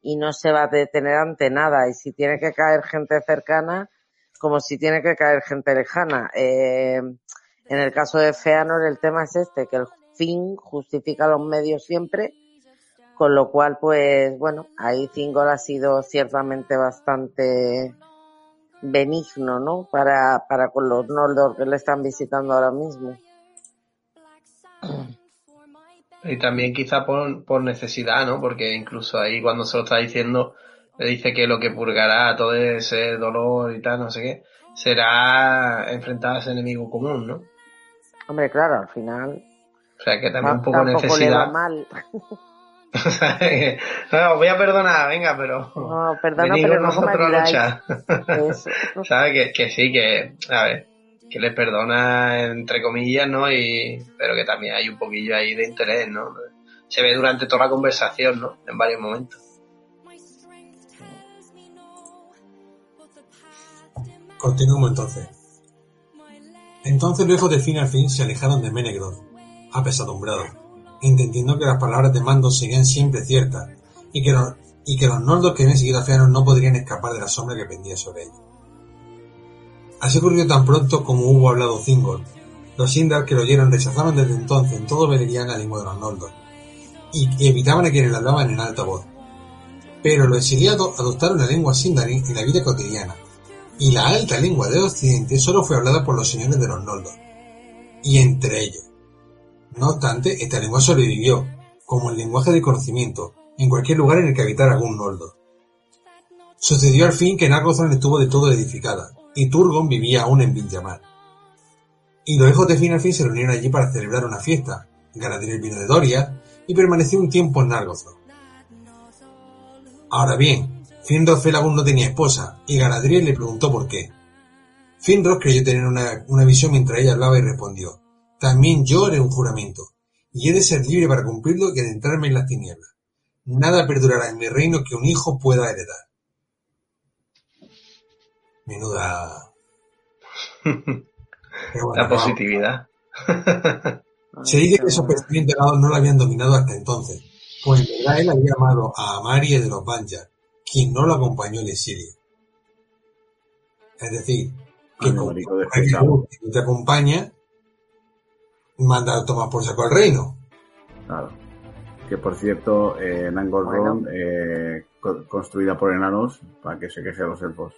y no se va a detener ante nada. Y si tiene que caer gente cercana como si tiene que caer gente lejana. Eh, en el caso de Feanor el tema es este, que el fin justifica los medios siempre, con lo cual pues bueno, ahí Thingol ha sido ciertamente bastante benigno, ¿no? Para, para con los Noldor que le están visitando ahora mismo.
Y también quizá por, por necesidad, ¿no? Porque incluso ahí cuando se lo está diciendo, le dice que lo que purgará todo ese dolor y tal, no sé qué, será enfrentar a ese enemigo común, ¿no?
Hombre, claro, al final
O sea que también un poco
tampoco le va
necesidad.
mal. <laughs>
no, os voy a perdonar, venga, pero.
No, perdona,
venid
pero
con
no
nosotros a luchar. <laughs> <laughs> ¿Sabes? Que, que sí, que. A ver. Que les perdona, entre comillas, ¿no? Y, pero que también hay un poquillo ahí de interés, ¿no? Se ve durante toda la conversación, ¿no? En varios momentos.
Continuemos entonces. Entonces los hijos de fin al fin se alejaron de Menegroth, apesadumbrados, entendiendo que las palabras de mando seguían siempre ciertas, y que los, y que nordos que habían seguido a Feanor no podrían escapar de la sombra que pendía sobre ellos. Así ocurrió tan pronto como hubo hablado Thingol. Los Sindar que lo oyeron rechazaban desde entonces en todo Beleriand la lengua de los Noldor, y evitaban a quienes la hablaban en alta voz. Pero los exiliados adoptaron la lengua Sindarin en la vida cotidiana, y la alta lengua de Occidente solo fue hablada por los señores de los Noldor, y entre ellos. No obstante, esta lengua sobrevivió, como el lenguaje de conocimiento, en cualquier lugar en el que habitara algún Noldor. Sucedió al fin que Nargothrond estuvo de todo edificada, y Turgon vivía aún en Viljamar. Y los hijos de Finarfin se reunieron allí para celebrar una fiesta. Galadriel vino de Doria y permaneció un tiempo en Nargothrond. Ahora bien, Finrod Felagund no tenía esposa, y Galadriel le preguntó por qué. Finrod creyó tener una, una visión mientras ella hablaba y respondió, también yo haré un juramento, y he de ser libre para cumplirlo y adentrarme en las tinieblas. Nada perdurará en mi reino que un hijo pueda heredar. Menuda... <laughs>
La positividad. <laughs>
Se dice que esos pensamientos no lo habían dominado hasta entonces, pues en verdad él había amado a Amarie de los Banjar, quien no lo acompañó en exilio. Es decir, que como que te acompaña, manda a tomar por saco al reino.
Claro. Que por cierto, eh, Nangorron, eh, co- construida por enanos para que se queje a los elfos.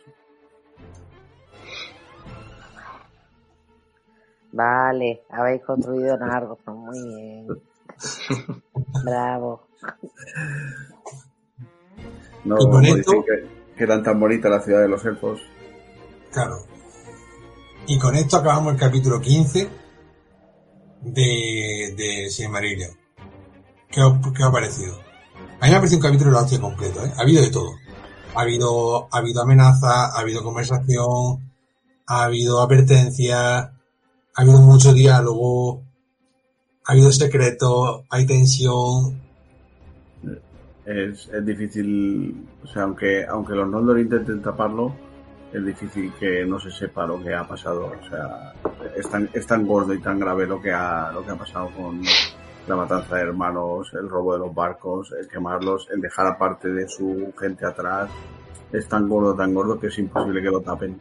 Vale, habéis construido Nargothrond, muy bien. <laughs> Bravo.
No,
Y con esto-
que, que eran tan bonitas la ciudad de los elfos.
Claro. Y con esto acabamos el capítulo 15 de, de Silmarillion. ¿Qué, ¿Qué os ha parecido? A mí me ha parecido un capítulo de la hostia completo, ¿eh? Ha habido de todo. Ha habido, ha habido amenaza, ha habido conversación, ha habido advertencia, ha habido mucho diálogo, ha habido secretos, hay tensión.
Es, es difícil, o sea, aunque, aunque los Noldor intenten taparlo, es difícil que no se sepa lo que ha pasado. O sea, es tan, es tan gordo y tan grave lo que ha, lo que ha pasado con la matanza de hermanos, el robo de los barcos, el quemarlos, el dejar aparte de su gente atrás. Es tan gordo, tan gordo que es imposible que lo tapen.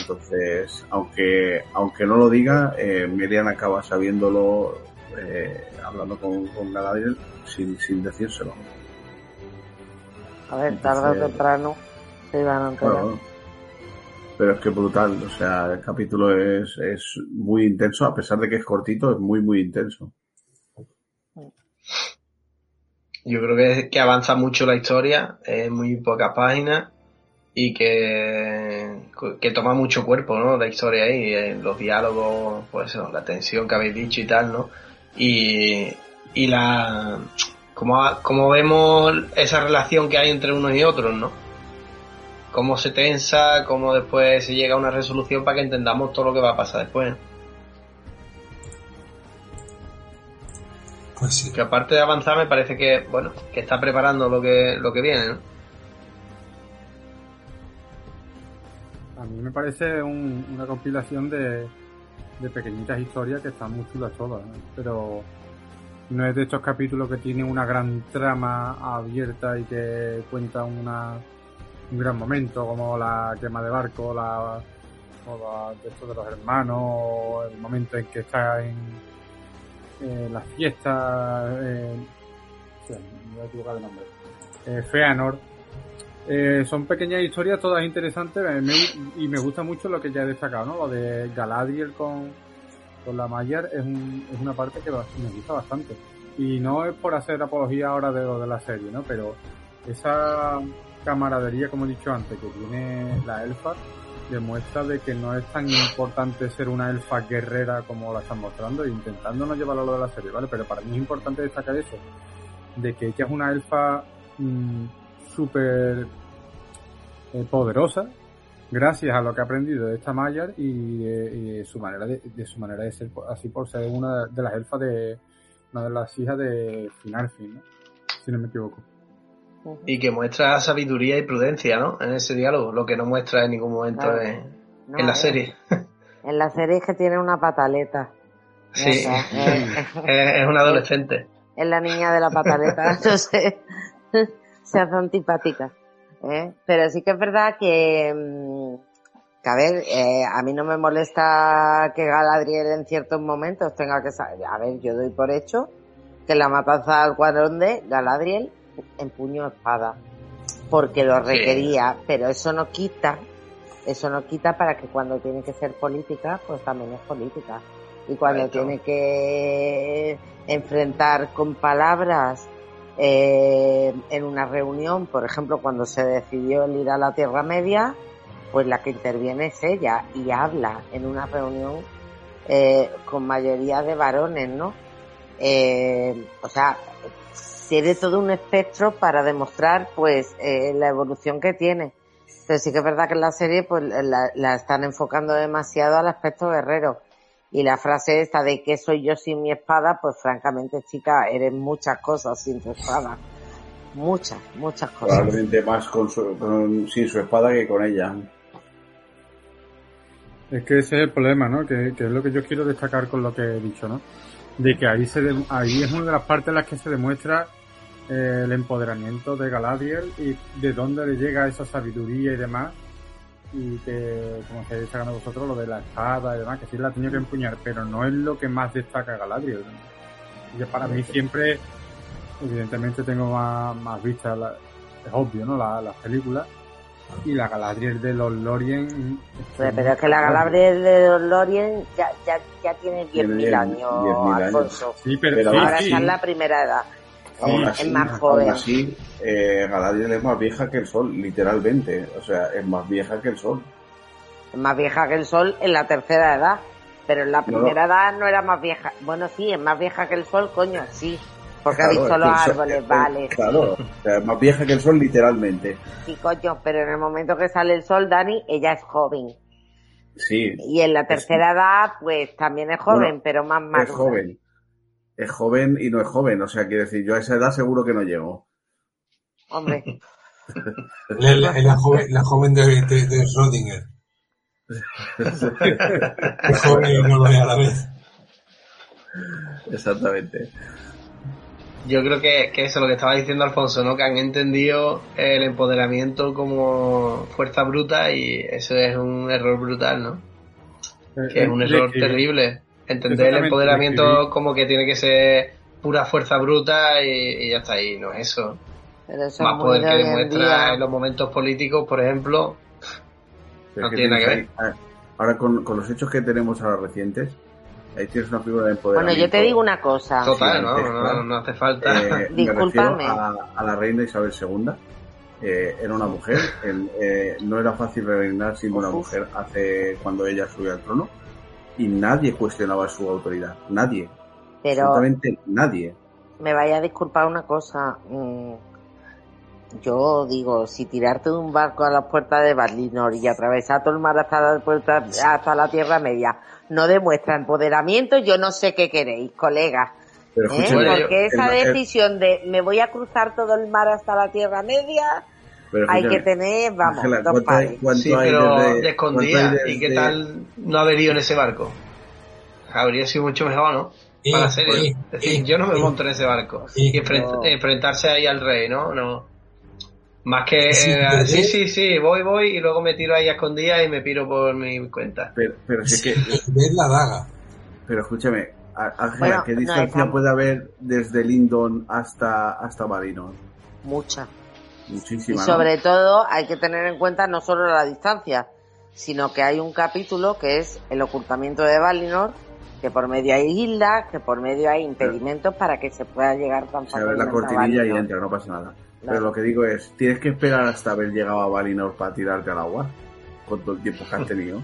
Entonces, aunque, aunque no lo diga, eh, Merian acaba sabiéndolo, eh, hablando con, con Galadriel, sin, sin decírselo.
A ver, tarde o temprano se iban a enterar.
Bueno, pero es que brutal, o sea, el capítulo es, es muy intenso, a pesar de que es cortito, es muy, muy intenso.
Yo creo que, que avanza mucho la historia, es muy pocas páginas y que, que toma mucho cuerpo, ¿no? La historia ahí, eh, los diálogos, pues eso, la tensión que habéis dicho y tal, ¿no? Y, y la, como, como vemos esa relación que hay entre unos y otros, ¿no? Cómo se tensa, cómo después se llega a una resolución para que entendamos todo lo que va a pasar después. ¿no?
Pues sí.
Que aparte de avanzar me parece que, bueno, que está preparando lo que, lo que viene, ¿no?
A mí me parece un- una compilación de, de pequeñitas historias que están muy chulas todas, ¿no? pero no es de estos capítulos que tienen una gran trama abierta y que cuenta una, un gran momento, como la quema de barco, la, o la de estos los hermanos, o el momento en que está en, en las fiestas, sí, me voy a de nombre, eh, Feanor, eh, son pequeñas historias, todas interesantes, me- y me gusta mucho lo que ya he destacado, ¿no? Lo de Galadriel con, con la Mayer es, un- es una parte que me gusta bastante. Y no es por hacer apología ahora de lo de la serie, ¿no? Pero esa camaradería, como he dicho antes, que tiene la elfa, demuestra de que no es tan importante ser una elfa guerrera como la están mostrando, e intentando no llevarlo a lo de la serie, ¿vale? Pero para mí es importante destacar eso, de que ella es una elfa mm, súper eh, poderosa gracias a lo que ha aprendido de esta Mayar y de, y de su manera de, de su manera de ser por- así por ser una de las elfas de una de las hijas de Finarfin, ¿no? si no me equivoco.
Y que muestra sabiduría y prudencia, ¿no? En ese diálogo, lo que no muestra en ningún momento
Claro.
en,
No,
en la
eh.
serie.
En la serie es que tiene una pataleta. <laughs>
Sí.
Eh, <laughs>
es, es un adolescente.
es la niña de la pataleta, <laughs> entonces se hace antipática. ¿eh? Pero sí que es verdad que, mm,
Que a ver, eh, a mí no me molesta que Galadriel en ciertos momentos tenga que saber. A ver, yo doy por hecho que la matanza al cuadrón de Galadriel de espada. Porque lo requería, pero eso no quita, eso no quita para que cuando tiene que ser política, pues también es política. Y cuando tiene que enfrentar con palabras eh, en una reunión, por ejemplo, cuando se decidió el ir a la Tierra Media, pues la que interviene es ella y habla en una reunión eh, con mayoría de varones, ¿no? Eh, o sea, tiene todo un espectro para demostrar, pues, eh, la evolución que tiene. Pero sí que es verdad que en la serie, pues, la, están enfocando demasiado al aspecto guerrero. Y la frase esta de que soy yo sin mi espada, pues francamente, chica, eres muchas cosas sin tu espada. Muchas, muchas cosas.
Probablemente más con su, con- sin su espada que con ella.
Es que ese es el problema, ¿no? Que, que es lo que yo quiero destacar con lo que he dicho, ¿no? De que ahí se de- ahí es una de las partes en las que se demuestra eh, el empoderamiento de Galadriel y de dónde le llega esa sabiduría y demás. Y que, como estáis destacando vosotros, lo de la espada y demás, que sí la ha tenido que empuñar, pero no es lo que más destaca Galadriel. Y que para mí siempre, evidentemente tengo más, más vistas, la- es obvio, ¿no? La- las películas. Y la Galadriel de los Lorien.
Pero, pero es que la Galadriel de los Lorien ya, ya, ya tiene 10.000
Tiene
años,
10.000 años.
Alfonso.
Sí, pero,
Pero
sí,
Ahora
sí.
está en la primera edad.
Aún así,
es más
aún
joven.
así, eh, Galadriel es más vieja que el sol, literalmente. O sea, es más vieja que el sol.
Es más vieja que el sol en la tercera edad. Pero en la
no.
primera edad no era más vieja. Bueno, sí, es más vieja que el sol, coño, sí. Porque ha
Claro,
visto
es
los
sol-
árboles, vale.
Claro, o sea, es más vieja que el sol, literalmente.
Sí, coño, pero en el momento que sale el sol, Dani, ella es joven.
Sí,
Y en la tercera edad, pues también es joven,
Bueno,
pero más
es
madura.
joven. Es joven y no es joven. O sea, quiero decir, yo a esa edad seguro que no llego.
Hombre, <laughs>
La, la- la joven, la joven de, de, de Schrödinger. Es <laughs> <laughs> joven y no lo es a la vez.
Exactamente.
Yo creo que, que eso es lo que estaba diciendo Alfonso, ¿no? Que han entendido el empoderamiento como fuerza bruta y eso es un error brutal, ¿no? Que es un
Eh,
error terrible. Entender el empoderamiento como que tiene que ser pura fuerza bruta y, y ya está ahí, no es eso.
pero eso
Más poder
de
que demuestra en los momentos políticos, por ejemplo,
Pero
No tiene nada que
tienes ahí- ahora, con, con los hechos que tenemos ahora recientes, ahí tienes una figura de
Bueno,
empoderamiento.
yo te digo una cosa.
total, ¿no? No, no hace falta.
Eh, me refiero
Discúlpame.
a, a la reina Isabel II. Eh, era una mujer, el- eh, no era fácil reinar siendo una mujer hace cuando ella subió al trono y nadie cuestionaba su autoridad, nadie,
Pero
absolutamente nadie.
me vaya a disculpar una cosa. mm, Yo digo, si tirarte de un barco a las puertas de Valinor y atravesar todo el mar hasta la, puerta, hasta la Tierra Media no demuestra empoderamiento, yo no sé qué queréis, colegas.
Pero
¿eh? Porque esa
el-
decisión de me voy a cruzar todo el mar hasta la Tierra Media,
pero
hay que tener, vamos,
Ángela,
dos
¿cuánto hay-
pares.
cuánto
Sí,
hay
pero
desde-
de escondida. ¿Y qué tal no haber ido en ese barco? Habría sido mucho mejor, ¿no? Para la serie.
y-
es decir, yo no me monto en ese barco.
y-
Y enfren-
no.
enfrentarse ahí al rey, ¿no? No. Más que,
Sí,
eh, sí, sí, sí, voy, voy y luego me tiro ahí a escondidas y me piro por mi cuenta.
Pero, pero sí que, <laughs>
Ver la daga.
pero escúchame, Ángela,
Bueno,
¿qué distancia puede haber desde Lindon hasta, hasta Valinor?
Mucha. Y
Muchísima, ¿no?
sobre todo hay que tener en cuenta no solo la distancia, sino que hay un capítulo que es el ocultamiento de Valinor, que por medio hay islas, que por medio hay impedimentos para que se pueda llegar tan
Se abre la
fácilmente a
cortinilla y entra, no pasa nada. Pero lo que digo es, tienes que esperar hasta haber llegado a Valinor para tirarte al agua, con todo el tiempo que has <laughs> tenido.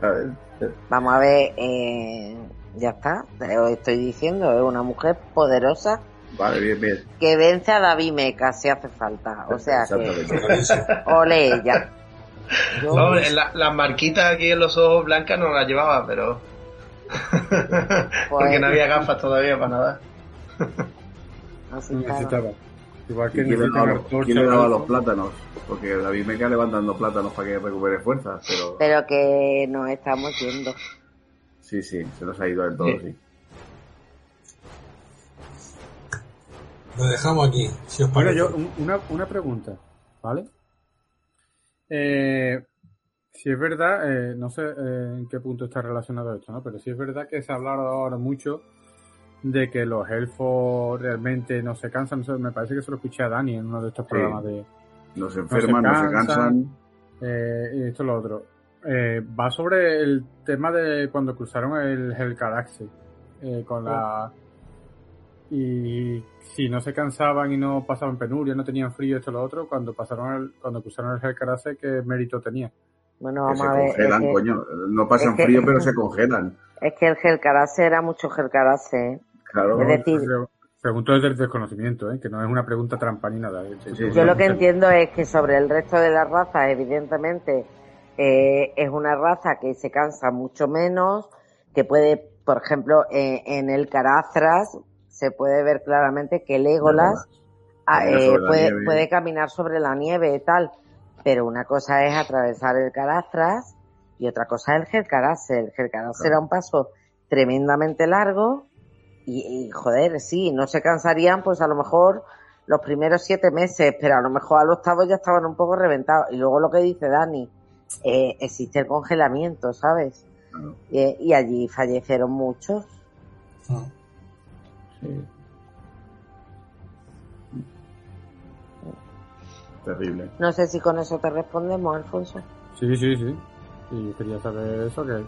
¿Sabes? <laughs>
Vamos a ver, eh, ya está, te os estoy diciendo, es una mujer poderosa
Vale, bien, bien.
que vence a David Meca si hace falta. O sea que,
Exactamente. <laughs>
ole ella. Yo-
No, la- las marquitas aquí en los ojos blancas no las llevaba, pero. Porque no había gafas todavía para nada.
Está.
necesitaba. Igual que
¿Y ¿Quién le daba, los-
antorcha,
quién le daba
algo.
los plátanos? Porque David Meca le van dando plátanos para que recupere fuerzas, pero
Pero que nos estamos yendo.
sí, sí, se nos ha ido del todo, sí.
Lo dejamos aquí, si os
Bueno,
parece.
yo, un- una, una pregunta, ¿vale? Eh, si es verdad, eh, no sé eh, en qué punto está relacionado esto, ¿no? Pero sí es verdad que se ha hablado ahora mucho de que los elfos realmente no se cansan. me parece que se lo escuché a Dani en uno de estos programas de...
No se enferman, no se, cansan.
Eh, y esto es lo otro. Eh, va sobre el tema de cuando cruzaron el Helcaraxe eh, con la... Y si no se cansaban y no pasaban penuria, no tenían frío, esto lo otro, cuando pasaron el, cuando cruzaron el Helcaraxe, ¿qué mérito tenía?
Bueno, vamos
se
a ver.
congelan,
es que-
coño. No pasan
es que-
frío, pero se congelan.
Es que el gelcarase era mucho gelcarase. ¿eh?
Claro.
Es decir,
Pre- Pregunto desde el desconocimiento, ¿eh? que no es una pregunta trampa ni nada.
Yo lo que entiendo es que sobre el resto de las razas, evidentemente, eh, es una raza que se cansa mucho menos, que puede, por ejemplo, eh, en el Carazras se puede ver claramente que Legolas ah, eh, puede, caminar sobre la nieve y tal, pero una cosa es atravesar el Carazras y otra cosa es el Gelcarase. El Gelcarase era un paso tremendamente largo y, y, joder, sí, no se cansarían pues a lo mejor los primeros siete meses, pero a lo mejor al octavo ya estaban un poco reventados. Y luego lo que dice Dani, eh, existe el congelamiento, ¿sabes? Y, y allí fallecieron muchos.
Terrible.
No sé si con eso te respondemos, Alfonso.
Sí, sí, sí. Y quería saber eso, que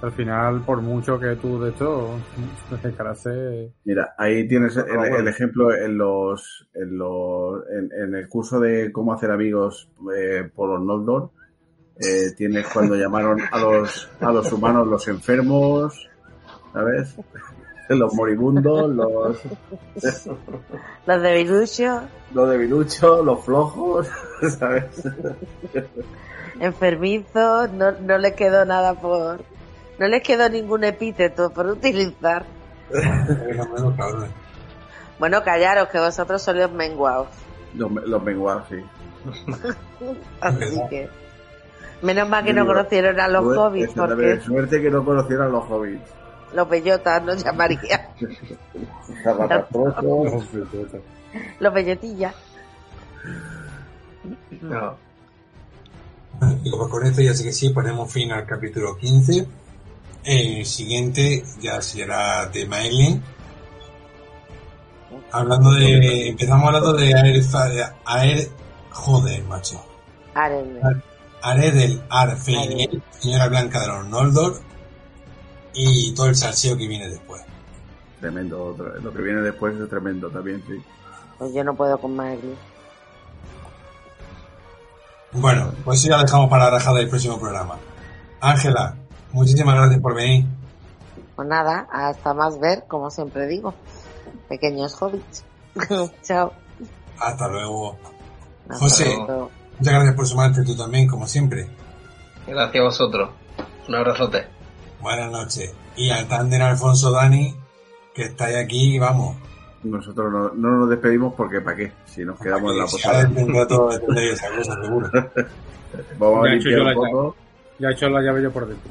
al final, por mucho que tú de esto, <laughs> el karate...
Mira, ahí tienes el, ejemplo en los, en los, en, en el curso de cómo hacer amigos eh, por los Noldor. Eh, tienes cuando llamaron a los, a los humanos los enfermos, ¿sabes? <laughs> Los moribundos, los, <laughs>
Los de Virucho,
los debiluchos, los flojos, ¿sabes?
enfermizos, no, no les quedó nada por... No les quedó ningún epíteto por utilizar. Bueno, callaros, que vosotros sois los menguados.
Los, los menguados, sí. <laughs>
Así que... Menos mal que no conocieron a los
Suerte-
hobbits, porque
Suerte que no conocieran los hobbits.
los bellotas nos. <laughs> <laughs>
Zarrapastrozos.
Los bellotillas.
No. Y pues con esto ya sé que sí, ponemos fin al capítulo 15. El siguiente ya será de Maelin. Hablando de. Empezamos hablando de Aer. Aer joder, macho.
Arene.
Aredel Arfeiniel, señora blanca de los Noldor. Y todo el salseo que viene después.
Tremendo. Lo que viene después es tremendo también, sí.
Pues yo no puedo con Magli.
Bueno, pues eso ya lo dejamos para la rajada del próximo programa. Ángela, muchísimas gracias por venir.
Pues nada, hasta más ver, como siempre digo. Pequeños hobbits. <laughs> Chao.
Hasta luego.
Hasta
José,
luego.
muchas gracias por sumarte tú también, como siempre.
Gracias a vosotros. Un abrazote.
Buenas noches. Y al tándem Alfonso Dani, que estáis aquí, y vamos.
Nosotros no, no nos despedimos porque ¿para qué? Si nos quedamos en la
Si
posada.
todo <laughs> esa cosa, seguro.
Vamos a
Ya he
limpiar un poco.
Ya he hecho la llave yo por dentro.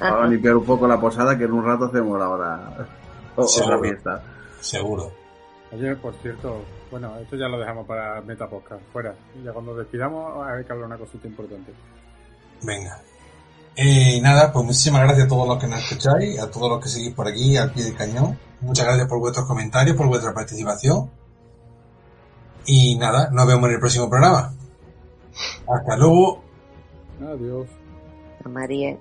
Vamos a limpiar un poco la posada que en un rato hacemos la hora. o-
Seguro.
Otra fiesta.
Seguro.
Oye, por cierto, bueno, esto ya lo dejamos para Meta Podcast. Fuera. Y ya cuando despidamos hay que hablar una cosita importante.
Venga. Eh, nada, pues muchísimas gracias a todos los que nos escucháis, a todos los que seguís por aquí al pie del cañón. Muchas gracias por vuestros comentarios, por vuestra participación. Y nada, nos vemos en el próximo programa. Hasta luego.
Adiós.
María.